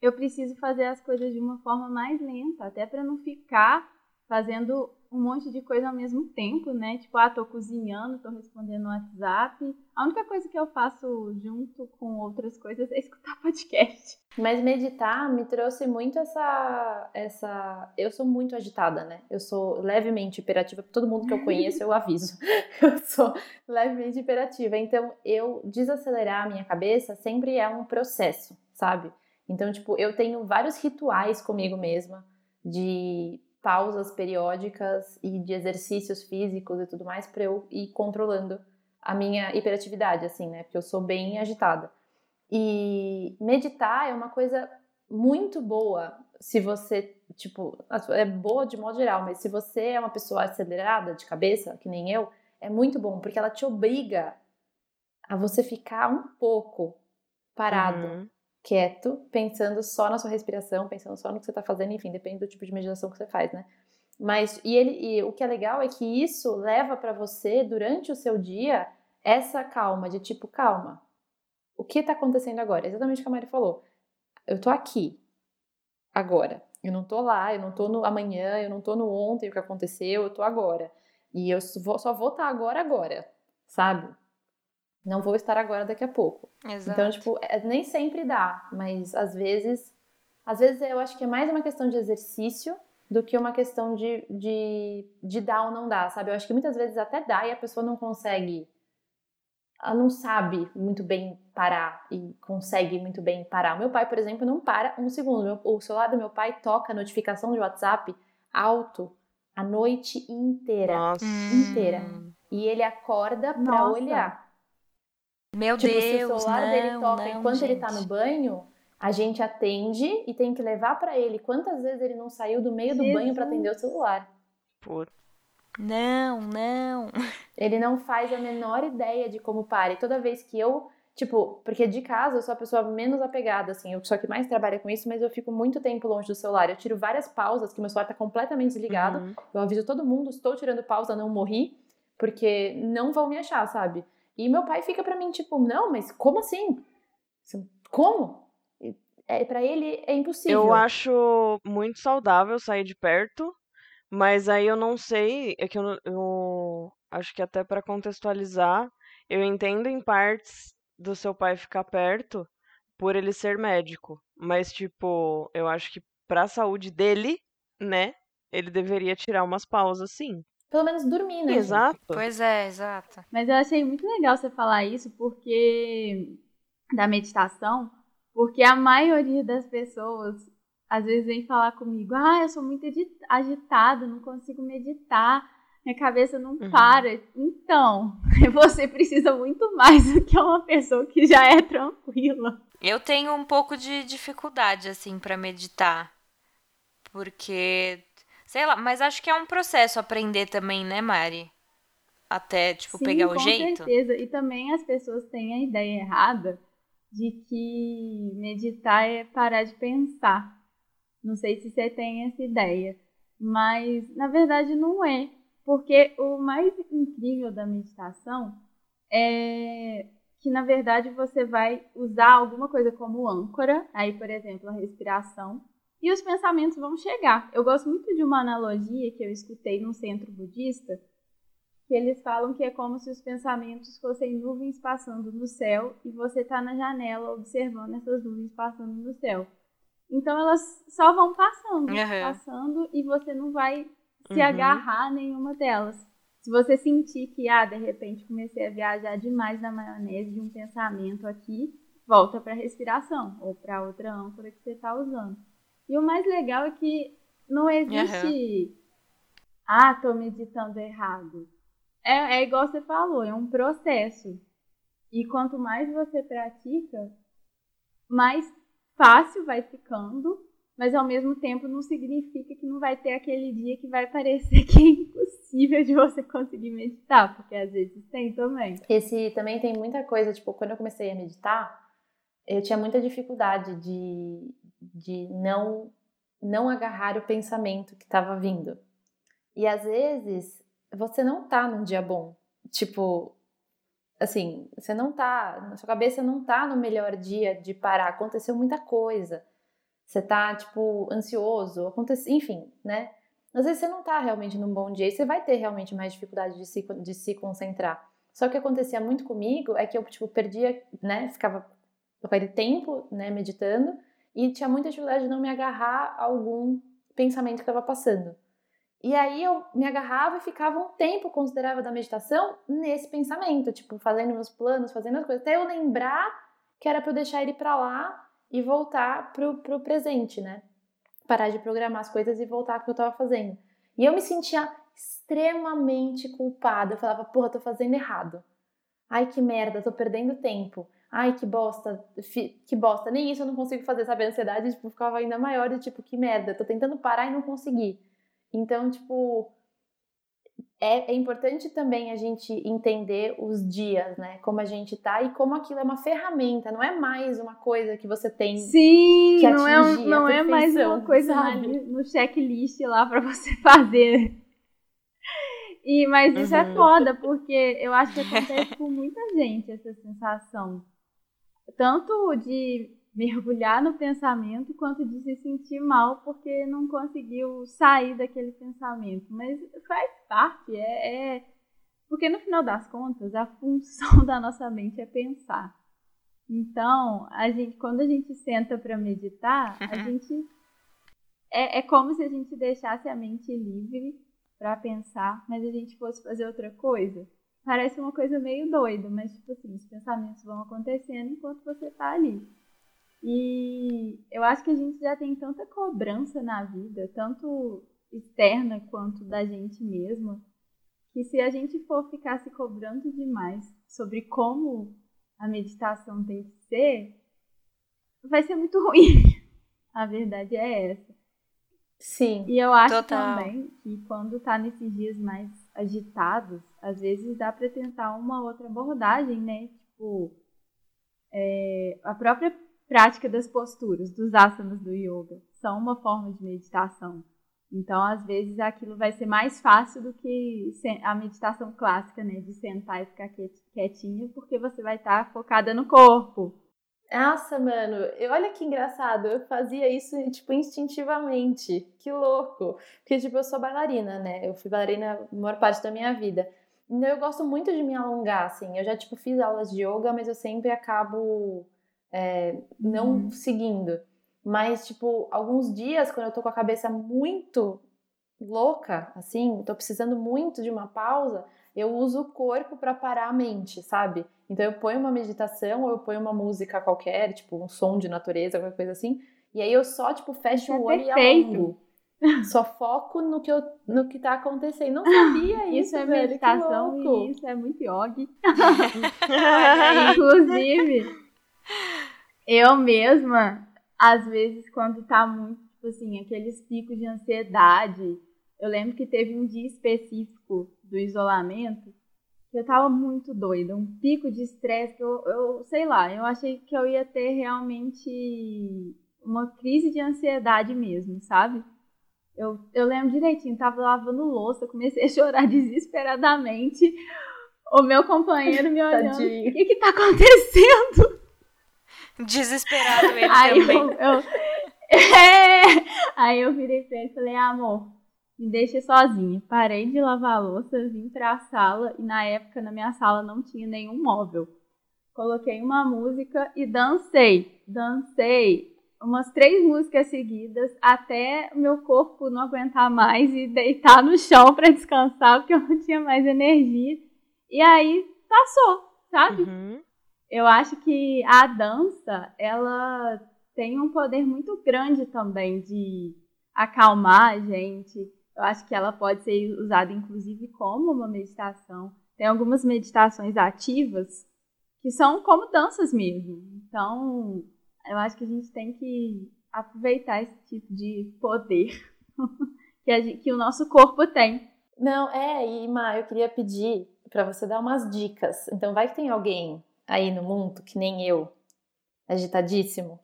eu preciso fazer as coisas de uma forma mais lenta, até para não ficar fazendo um monte de coisa ao mesmo tempo, né? Tipo, ah, tô cozinhando, tô respondendo no WhatsApp. A única coisa que eu faço junto com outras coisas é escutar podcast. Mas meditar me trouxe muito essa essa eu sou muito agitada, né? Eu sou levemente hiperativa, todo mundo que eu conheço eu aviso. eu sou levemente hiperativa, então eu desacelerar a minha cabeça sempre é um processo, sabe? Então, tipo, eu tenho vários rituais comigo mesma de pausas periódicas e de exercícios físicos e tudo mais para eu ir controlando a minha hiperatividade, assim, né? Porque eu sou bem agitada. E meditar é uma coisa muito boa se você, tipo, é boa de modo geral, mas se você é uma pessoa acelerada de cabeça, que nem eu, é muito bom, porque ela te obriga a você ficar um pouco parado. Uhum quieto, pensando só na sua respiração, pensando só no que você está fazendo, enfim, depende do tipo de meditação que você faz, né? Mas e ele e o que é legal é que isso leva para você durante o seu dia essa calma de tipo calma. O que está acontecendo agora? Exatamente o que a Mari falou. Eu tô aqui agora. Eu não tô lá, eu não tô no amanhã, eu não tô no ontem o que aconteceu, eu tô agora. E eu só vou estar tá agora agora, sabe? Não vou estar agora daqui a pouco. Exato. Então, tipo, é, nem sempre dá, mas às vezes, às vezes eu acho que é mais uma questão de exercício do que uma questão de, de, de dar ou não dar, sabe? Eu acho que muitas vezes até dá e a pessoa não consegue, ela não sabe muito bem parar e consegue muito bem parar. O meu pai, por exemplo, não para um segundo. O celular do meu pai toca a notificação de WhatsApp alto a noite inteira. Nossa. Inteira. E ele acorda para olhar. Meu tipo, Deus, se o celular não, dele toca não, enquanto gente. ele tá no banho, a gente atende e tem que levar para ele quantas vezes ele não saiu do meio do Jesus. banho para atender o celular. Puta. Não, não. Ele não faz a menor ideia de como para. E toda vez que eu, tipo, porque de casa eu sou a pessoa menos apegada, assim, eu sou a que mais trabalha com isso, mas eu fico muito tempo longe do celular. Eu tiro várias pausas, que meu celular tá completamente desligado. Uhum. Eu aviso todo mundo, estou tirando pausa, não morri, porque não vão me achar, sabe? E meu pai fica para mim tipo, não, mas como assim? Como? É, para ele é impossível. Eu acho muito saudável sair de perto, mas aí eu não sei, é que eu, eu acho que até para contextualizar, eu entendo em partes do seu pai ficar perto por ele ser médico, mas tipo, eu acho que pra saúde dele, né, ele deveria tirar umas pausas sim pelo menos dormir, né? Exato. Gente? Pois é, exato. Mas eu achei muito legal você falar isso, porque. da meditação, porque a maioria das pessoas às vezes vem falar comigo: ah, eu sou muito agitada, não consigo meditar, minha cabeça não uhum. para. Então, você precisa muito mais do que uma pessoa que já é tranquila. Eu tenho um pouco de dificuldade, assim, para meditar. Porque Sei lá, mas acho que é um processo aprender também, né, Mari? Até, tipo, Sim, pegar o jeito. Com certeza. E também as pessoas têm a ideia errada de que meditar é parar de pensar. Não sei se você tem essa ideia. Mas, na verdade, não é. Porque o mais incrível da meditação é que, na verdade, você vai usar alguma coisa como âncora. Aí, por exemplo, a respiração e os pensamentos vão chegar. Eu gosto muito de uma analogia que eu escutei num centro budista, que eles falam que é como se os pensamentos fossem nuvens passando no céu e você está na janela observando essas nuvens passando no céu. Então elas só vão passando, uhum. passando e você não vai se uhum. agarrar a nenhuma delas. Se você sentir que, ah, de repente comecei a viajar demais na maionese de um pensamento aqui, volta para a respiração ou para outra âncora que você está usando. E o mais legal é que não existe. Uhum. Ah, tô meditando errado. É, é igual você falou, é um processo. E quanto mais você pratica, mais fácil vai ficando, mas ao mesmo tempo não significa que não vai ter aquele dia que vai parecer que é impossível de você conseguir meditar, porque às vezes tem também. Esse também tem muita coisa, tipo, quando eu comecei a meditar, eu tinha muita dificuldade de, de não não agarrar o pensamento que estava vindo. E às vezes você não tá num dia bom. Tipo, assim, você não tá, sua cabeça não tá no melhor dia de parar, aconteceu muita coisa. Você tá, tipo, ansioso, acontece, enfim, né? Às vezes você não tá realmente num bom dia e você vai ter realmente mais dificuldade de se, de se concentrar. Só que acontecia muito comigo é que eu, tipo, perdia, né? Ficava aquele tempo, né, meditando e tinha muita dificuldade de não me agarrar a algum pensamento que estava passando. E aí eu me agarrava e ficava um tempo considerável da meditação nesse pensamento, tipo, fazendo meus planos, fazendo as coisas, até eu lembrar que era para eu deixar ele para lá e voltar pro, pro presente, né? Parar de programar as coisas e voltar pro que eu tava fazendo. E eu me sentia extremamente culpada. Eu falava, porra, tô fazendo errado. Ai, que merda, tô perdendo tempo. Ai, que bosta, que bosta, nem isso eu não consigo fazer, sabe? A ansiedade, tipo, ficava ainda maior e, tipo, que merda, tô tentando parar e não consegui. Então, tipo, é, é, importante também a gente entender os dias, né? Como a gente tá e como aquilo é uma ferramenta, não é mais uma coisa que você tem Sim, que não é, não é mais uma coisa no checklist lá para você fazer. E, mas isso é uhum. é foda, porque eu acho que acontece com muita gente essa sensação. Tanto de mergulhar no pensamento quanto de se sentir mal porque não conseguiu sair daquele pensamento. Mas faz parte, é, é, porque no final das contas a função da nossa mente é pensar. Então, a gente, quando a gente senta para meditar, a gente é, é como se a gente deixasse a mente livre para pensar, mas a gente fosse fazer outra coisa. Parece uma coisa meio doida, mas tipo assim, os pensamentos vão acontecendo enquanto você está ali. E eu acho que a gente já tem tanta cobrança na vida, tanto externa quanto da gente mesma, que se a gente for ficar se cobrando demais sobre como a meditação tem que ser, vai ser muito ruim. A verdade é essa. Sim. E eu acho total. também que quando tá nesses dias mais agitados, às vezes dá para tentar uma outra abordagem, né? Tipo, é, a própria prática das posturas, dos asanas do yoga, são uma forma de meditação. Então, às vezes, aquilo vai ser mais fácil do que a meditação clássica, né? De sentar e ficar quietinha, porque você vai estar focada no corpo. Nossa, mano, eu, olha que engraçado, eu fazia isso, tipo, instintivamente, que louco. Porque, tipo, eu sou bailarina, né? Eu fui bailarina a maior parte da minha vida. Então, eu gosto muito de me alongar, assim. Eu já, tipo, fiz aulas de yoga, mas eu sempre acabo é, não uhum. seguindo. Mas, tipo, alguns dias, quando eu tô com a cabeça muito louca, assim, tô precisando muito de uma pausa, eu uso o corpo para parar a mente, sabe? Então eu ponho uma meditação ou eu ponho uma música qualquer, tipo um som de natureza, qualquer coisa assim, e aí eu só, tipo, fecho é o olho perfeito. e alongo. Só foco no que, eu, no que tá acontecendo. Não sabia isso, isso é velho, meditação isso é muito yogi. Inclusive, eu mesma, às vezes, quando tá muito, tipo assim, aqueles picos de ansiedade, eu lembro que teve um dia específico do isolamento que eu tava muito doida, um pico de estresse que eu, eu, sei lá, eu achei que eu ia ter realmente uma crise de ansiedade mesmo, sabe? Eu, eu lembro direitinho, tava lavando louça, comecei a chorar desesperadamente. O meu companheiro me olhando, o que que tá acontecendo? Desesperado ele aí também. Eu, eu, é, aí eu virei pra ele e falei, amor, me deixa sozinha. Parei de lavar a louça, vim para a sala e na época na minha sala não tinha nenhum móvel. Coloquei uma música e dancei. Dancei umas três músicas seguidas até o meu corpo não aguentar mais e deitar no chão para descansar porque eu não tinha mais energia. E aí passou, sabe? Uhum. Eu acho que a dança, ela tem um poder muito grande também de acalmar a gente, eu acho que ela pode ser usada, inclusive, como uma meditação. Tem algumas meditações ativas que são como danças mesmo. Então, Eu acho que a gente tem que aproveitar esse tipo de poder que, gente, que o nosso corpo tem. Não, é, e Ma, eu queria pedir para você dar umas dicas. Então, vai que tem alguém aí no mundo que nem eu, agitadíssimo,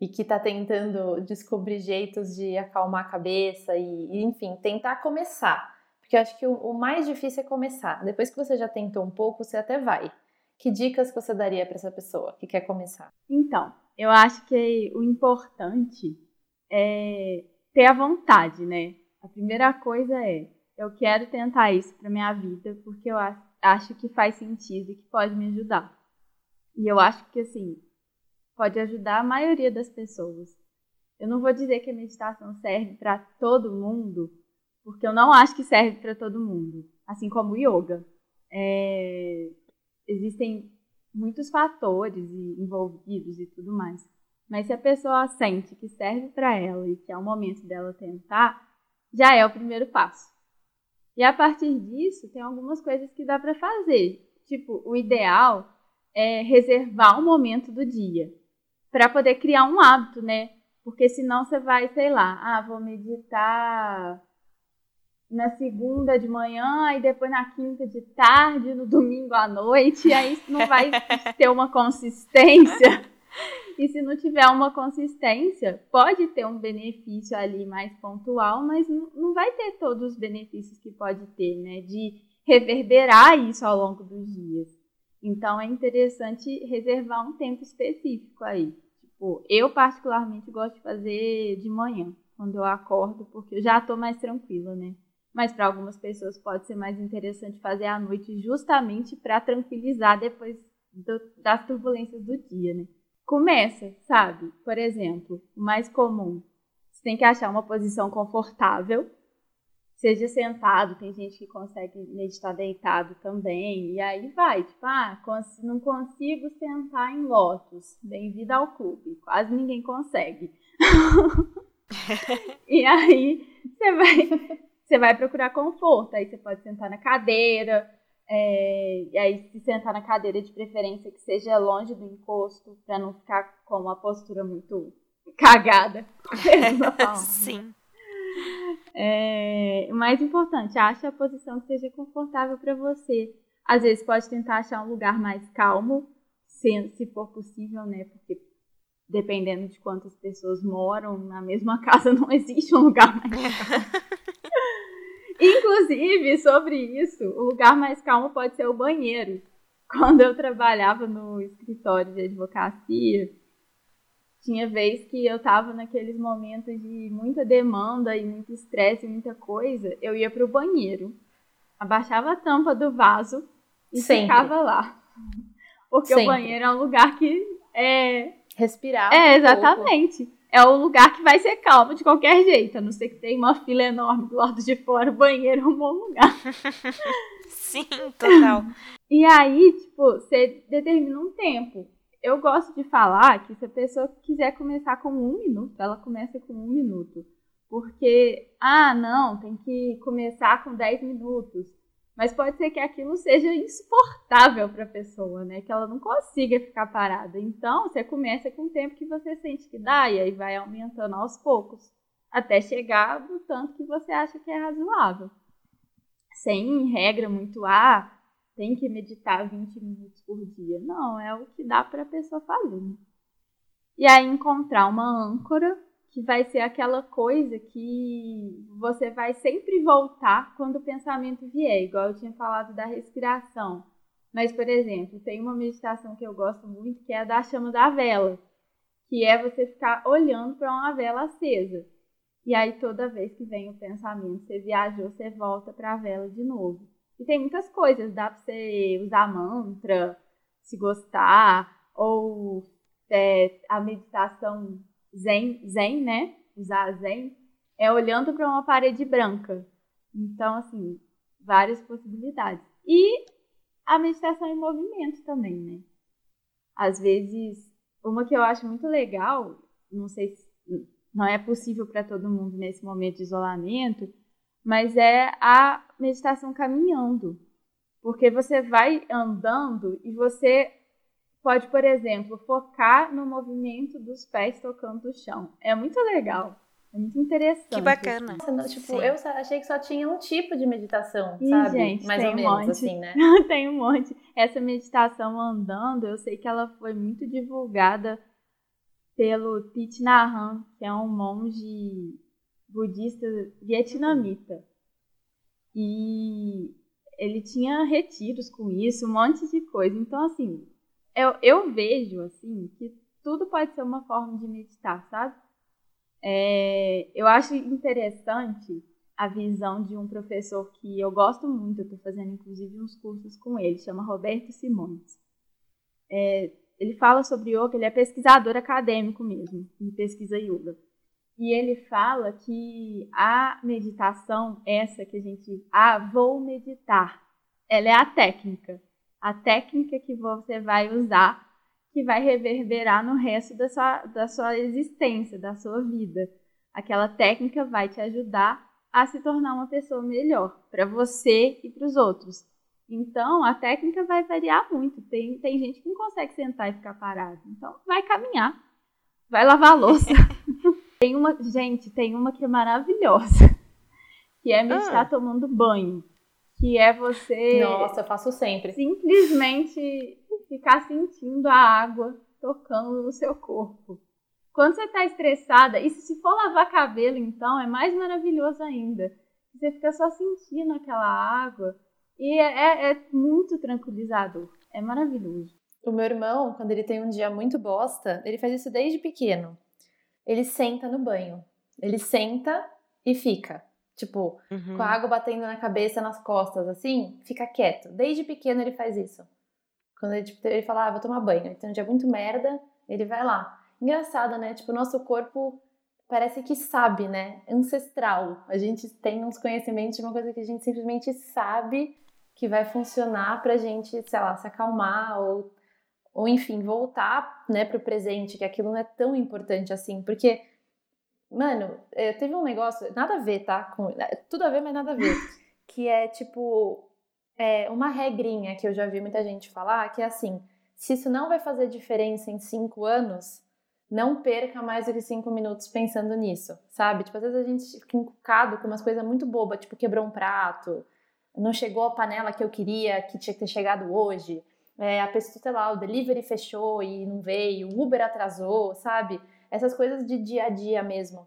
e que está tentando descobrir jeitos de acalmar a cabeça e, enfim, tentar começar. Porque eu acho que o, o, mais difícil é começar. Depois que você já tentou um pouco, você até vai. Que dicas você daria para essa pessoa que quer começar? Então, eu acho que o importante é ter a vontade, né? A primeira coisa é, eu quero tentar isso para minha vida porque eu acho que faz sentido e que pode me ajudar. E eu acho que assim, pode ajudar a maioria das pessoas. Eu não vou dizer que a meditação serve para todo mundo, porque eu não acho que serve para todo mundo, assim como o yoga. É, existem muitos fatores envolvidos e tudo mais. Mas se a pessoa sente que serve para ela e que é o momento dela tentar, já é o primeiro passo. E a partir disso, tem algumas coisas que dá para fazer. Tipo, o ideal é reservar um momento do dia para poder criar um hábito, né? Porque senão você vai, sei lá, ah, vou meditar na segunda de manhã e depois na quinta de tarde, no domingo à noite, e aí não vai ter uma consistência. E se não tiver uma consistência, pode ter um benefício ali mais pontual, mas não vai ter todos os benefícios que pode ter, né? De reverberar isso ao longo dos dias. Então é interessante reservar um tempo específico aí. Tipo, eu particularmente gosto de fazer de manhã, quando eu acordo, porque eu já estou mais tranquila, né? Mas para algumas pessoas pode ser mais interessante fazer à noite, justamente para tranquilizar depois do, das turbulências do dia, né? Começa, sabe? Por exemplo, o mais comum, você tem que achar uma posição confortável, seja sentado, tem gente que consegue meditar deitado também, e aí vai, tipo, ah, não consigo sentar em lótus, bem-vindo ao clube, quase ninguém consegue. e aí você vai, você vai procurar conforto, aí você pode sentar na cadeira, é, e aí se sentar na cadeira de preferência que seja longe do encosto, para não ficar com uma postura muito cagada. Sim. É, o mais importante, ache a posição que seja confortável para você. Às vezes pode tentar achar um lugar mais calmo, se, se for possível, né? Porque dependendo de quantas pessoas moram na mesma casa, não existe um lugar mais calmo. Inclusive, sobre isso, o lugar mais calmo pode ser o banheiro. Quando eu trabalhava no escritório de advocacia, tinha vez que eu tava naqueles momentos de muita demanda e muito estresse, muita coisa, eu ia pro banheiro, abaixava a tampa do vaso e Sempre. ficava lá. Porque Sempre. o banheiro é um lugar que é respirar. É, exatamente. É o lugar que vai ser calmo de qualquer jeito, a não ser que tenha uma fila enorme do lado de fora, o banheiro é um bom lugar. Sim, total. E aí, tipo, você determina um tempo eu gosto de falar que se a pessoa quiser começar com um minuto, ela começa com um minuto. Porque, ah, não, tem que começar com 10 minutos. Mas pode ser que aquilo seja insuportável para a pessoa, né? Que ela não consiga ficar parada. Então, você começa com o tempo que você sente que dá, e aí vai aumentando aos poucos, até chegar no tanto que você acha que é razoável. Sem regra muito, ah, tem que meditar 20 minutos por dia. Não, é o que dá para a pessoa fazer. Né? E aí encontrar uma âncora que vai ser aquela coisa que você vai sempre voltar quando o pensamento vier, igual eu tinha falado da respiração. Mas, por exemplo, tem uma meditação que eu gosto muito, que é a da chama da vela, que é você ficar olhando para uma vela acesa. E aí, toda vez que vem o pensamento, você viajou, você volta para a vela de novo. E tem muitas coisas, dá para você usar mantra, se gostar, ou é, a meditação zen, zen, né? Usar zen, é olhando para uma parede branca. Então, assim, várias possibilidades. E a meditação em movimento também, né? Às vezes, uma que eu acho muito legal, não sei se não é possível para todo mundo nesse momento de isolamento, mas é a meditação caminhando. Porque você vai andando e você pode, por exemplo, focar no movimento dos pés tocando o chão. É muito legal. É muito interessante. Que bacana. Nossa, não, tipo, eu achei que só tinha um tipo de meditação, Ih, sabe? Gente, Mais ou um menos, monte. assim, né? tem um monte. Essa meditação andando, eu sei que ela foi muito divulgada pelo Thich Nhat Hanh, que é um monge budista vietnamita. E ele tinha retiros com isso, um monte de coisa. Então, assim, eu, eu vejo, assim, que tudo pode ser uma forma de meditar, sabe? É, eu acho interessante a visão de um professor que eu gosto muito, eu estou fazendo inclusive uns cursos com ele, chama Roberto Simões. É, ele fala sobre yoga, ele é pesquisador acadêmico mesmo, e pesquisa yoga. E ele fala que a meditação, essa que a gente. Ah, vou meditar. Ela é a técnica. A técnica que você vai usar, que vai reverberar no resto da sua, da sua existência, da sua vida. Aquela técnica vai te ajudar a se tornar uma pessoa melhor, para você e para os outros. Então, a técnica vai variar muito. Tem, tem gente que não consegue sentar e ficar parado. Então, vai caminhar, vai lavar a louça. Tem uma, gente, tem uma que é maravilhosa, que é meditar ah. tomando banho. Que é você. Nossa, eu faço sempre. Simplesmente ficar sentindo a água tocando no seu corpo. Quando você está estressada, e se for lavar cabelo, então, é mais maravilhoso ainda. Você fica só sentindo aquela água. E é, é, é muito tranquilizador. É maravilhoso. O meu irmão, quando ele tem um dia muito bosta, ele faz isso desde pequeno ele senta no banho. Ele senta e fica. Tipo, uhum. com a água batendo na cabeça, nas costas, assim, fica quieto. Desde pequeno ele faz isso. Quando ele, tipo, ele fala, ah, vou tomar banho. Ele tem um dia muito merda, ele vai lá. Engraçado, né? Tipo, o nosso corpo parece que sabe, né? Ancestral. A gente tem uns conhecimentos de uma coisa que a gente simplesmente sabe que vai funcionar pra gente, sei lá, se acalmar ou ou enfim, voltar, né, pro presente, que aquilo não é tão importante assim, porque mano, eh, teve um negócio, nada a ver, tá? Com, é, tudo a ver, mas nada a ver, que é tipo é, uma regrinha que eu já vi muita gente falar, que é assim, se isso não vai fazer diferença em cinco anos, não perca mais do que cinco minutos pensando nisso, sabe? Tipo, às vezes a gente fica encucado com umas coisas muito bobas, tipo, quebrou um prato, não chegou a panela que eu queria, que tinha que ter chegado hoje, é, a pessoa, sei lá, o delivery fechou e não veio, o Uber atrasou, sabe? Essas coisas de dia a dia mesmo,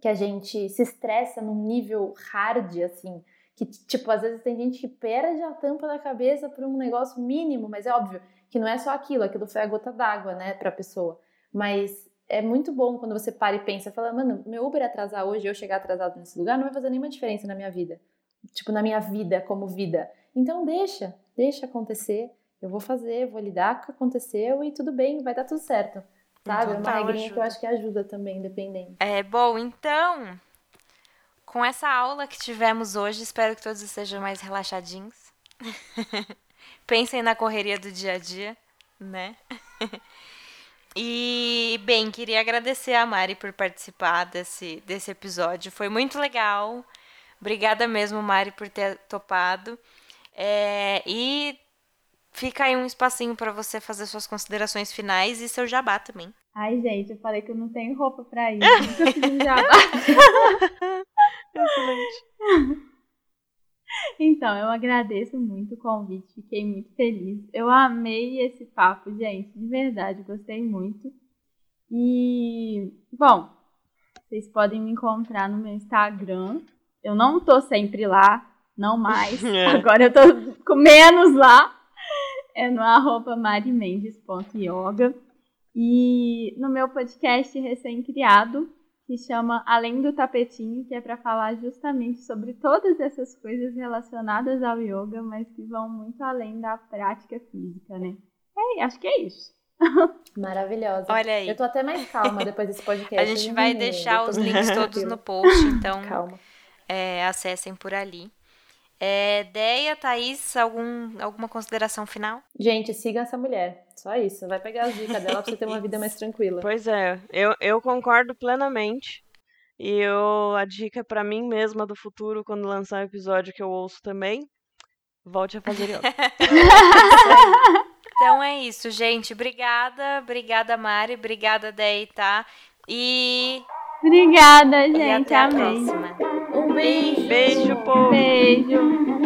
que a gente se estressa num nível hard, assim, que, tipo, às vezes tem gente que perde a tampa da cabeça por um negócio mínimo, mas é óbvio que não é só aquilo, aquilo foi a gota d'água, né, pra pessoa. Mas é muito bom quando você para e pensa, fala, mano, meu Uber atrasar hoje, eu chegar atrasado nesse lugar, não vai fazer nenhuma diferença na minha vida. Tipo, na minha vida como vida. Então deixa, deixa acontecer eu vou fazer, vou lidar com o que aconteceu e tudo bem, vai dar tudo certo. Sabe? é uma regrinha ajuda. que eu acho que ajuda também, dependendo. É, bom, então, com essa aula que tivemos hoje, espero que todos estejam mais relaxadinhos. Pensem na correria do dia a dia, né? e, bem, queria agradecer a Mari por participar desse, desse episódio. Foi muito legal. Obrigada mesmo, Mari, por ter topado. É, e Fica aí um espacinho para você fazer suas considerações finais e seu jabá também. Ai, gente, eu falei que eu não tenho roupa ir. Nunca fiz um jabá. Excelente. Então, eu agradeço muito o convite, fiquei muito feliz. Eu amei esse papo, gente, de verdade, gostei muito. E, bom, vocês podem me encontrar no meu Instagram. Eu não tô sempre lá, não mais. É. Agora eu tô com menos lá é no arroba marimendes.yoga. E no meu podcast recém-criado, que chama Além do Tapetinho, que é para falar justamente sobre todas essas coisas relacionadas ao yoga, mas que vão muito além da prática física, né? É, acho que é isso. Maravilhosa. Olha aí. Eu tô até mais calma depois desse podcast. A gente vai deixar os links todos no post, então calma. É, acessem por ali. É, Deia, Thaís, algum, alguma consideração final? Gente, siga essa mulher. Só isso. Vai pegar as dicas dela pra você ter uma vida mais tranquila. Pois é, eu, eu concordo plenamente. E eu, a dica para mim mesma do futuro, quando lançar o episódio que eu ouço também, volte a fazer yoga. Então é isso, gente. Obrigada, obrigada, Mari, obrigada, Dei, tá? E. Obrigada, gente. E até a Amém. próxima. Beijo. Beijo, povo. Beijo.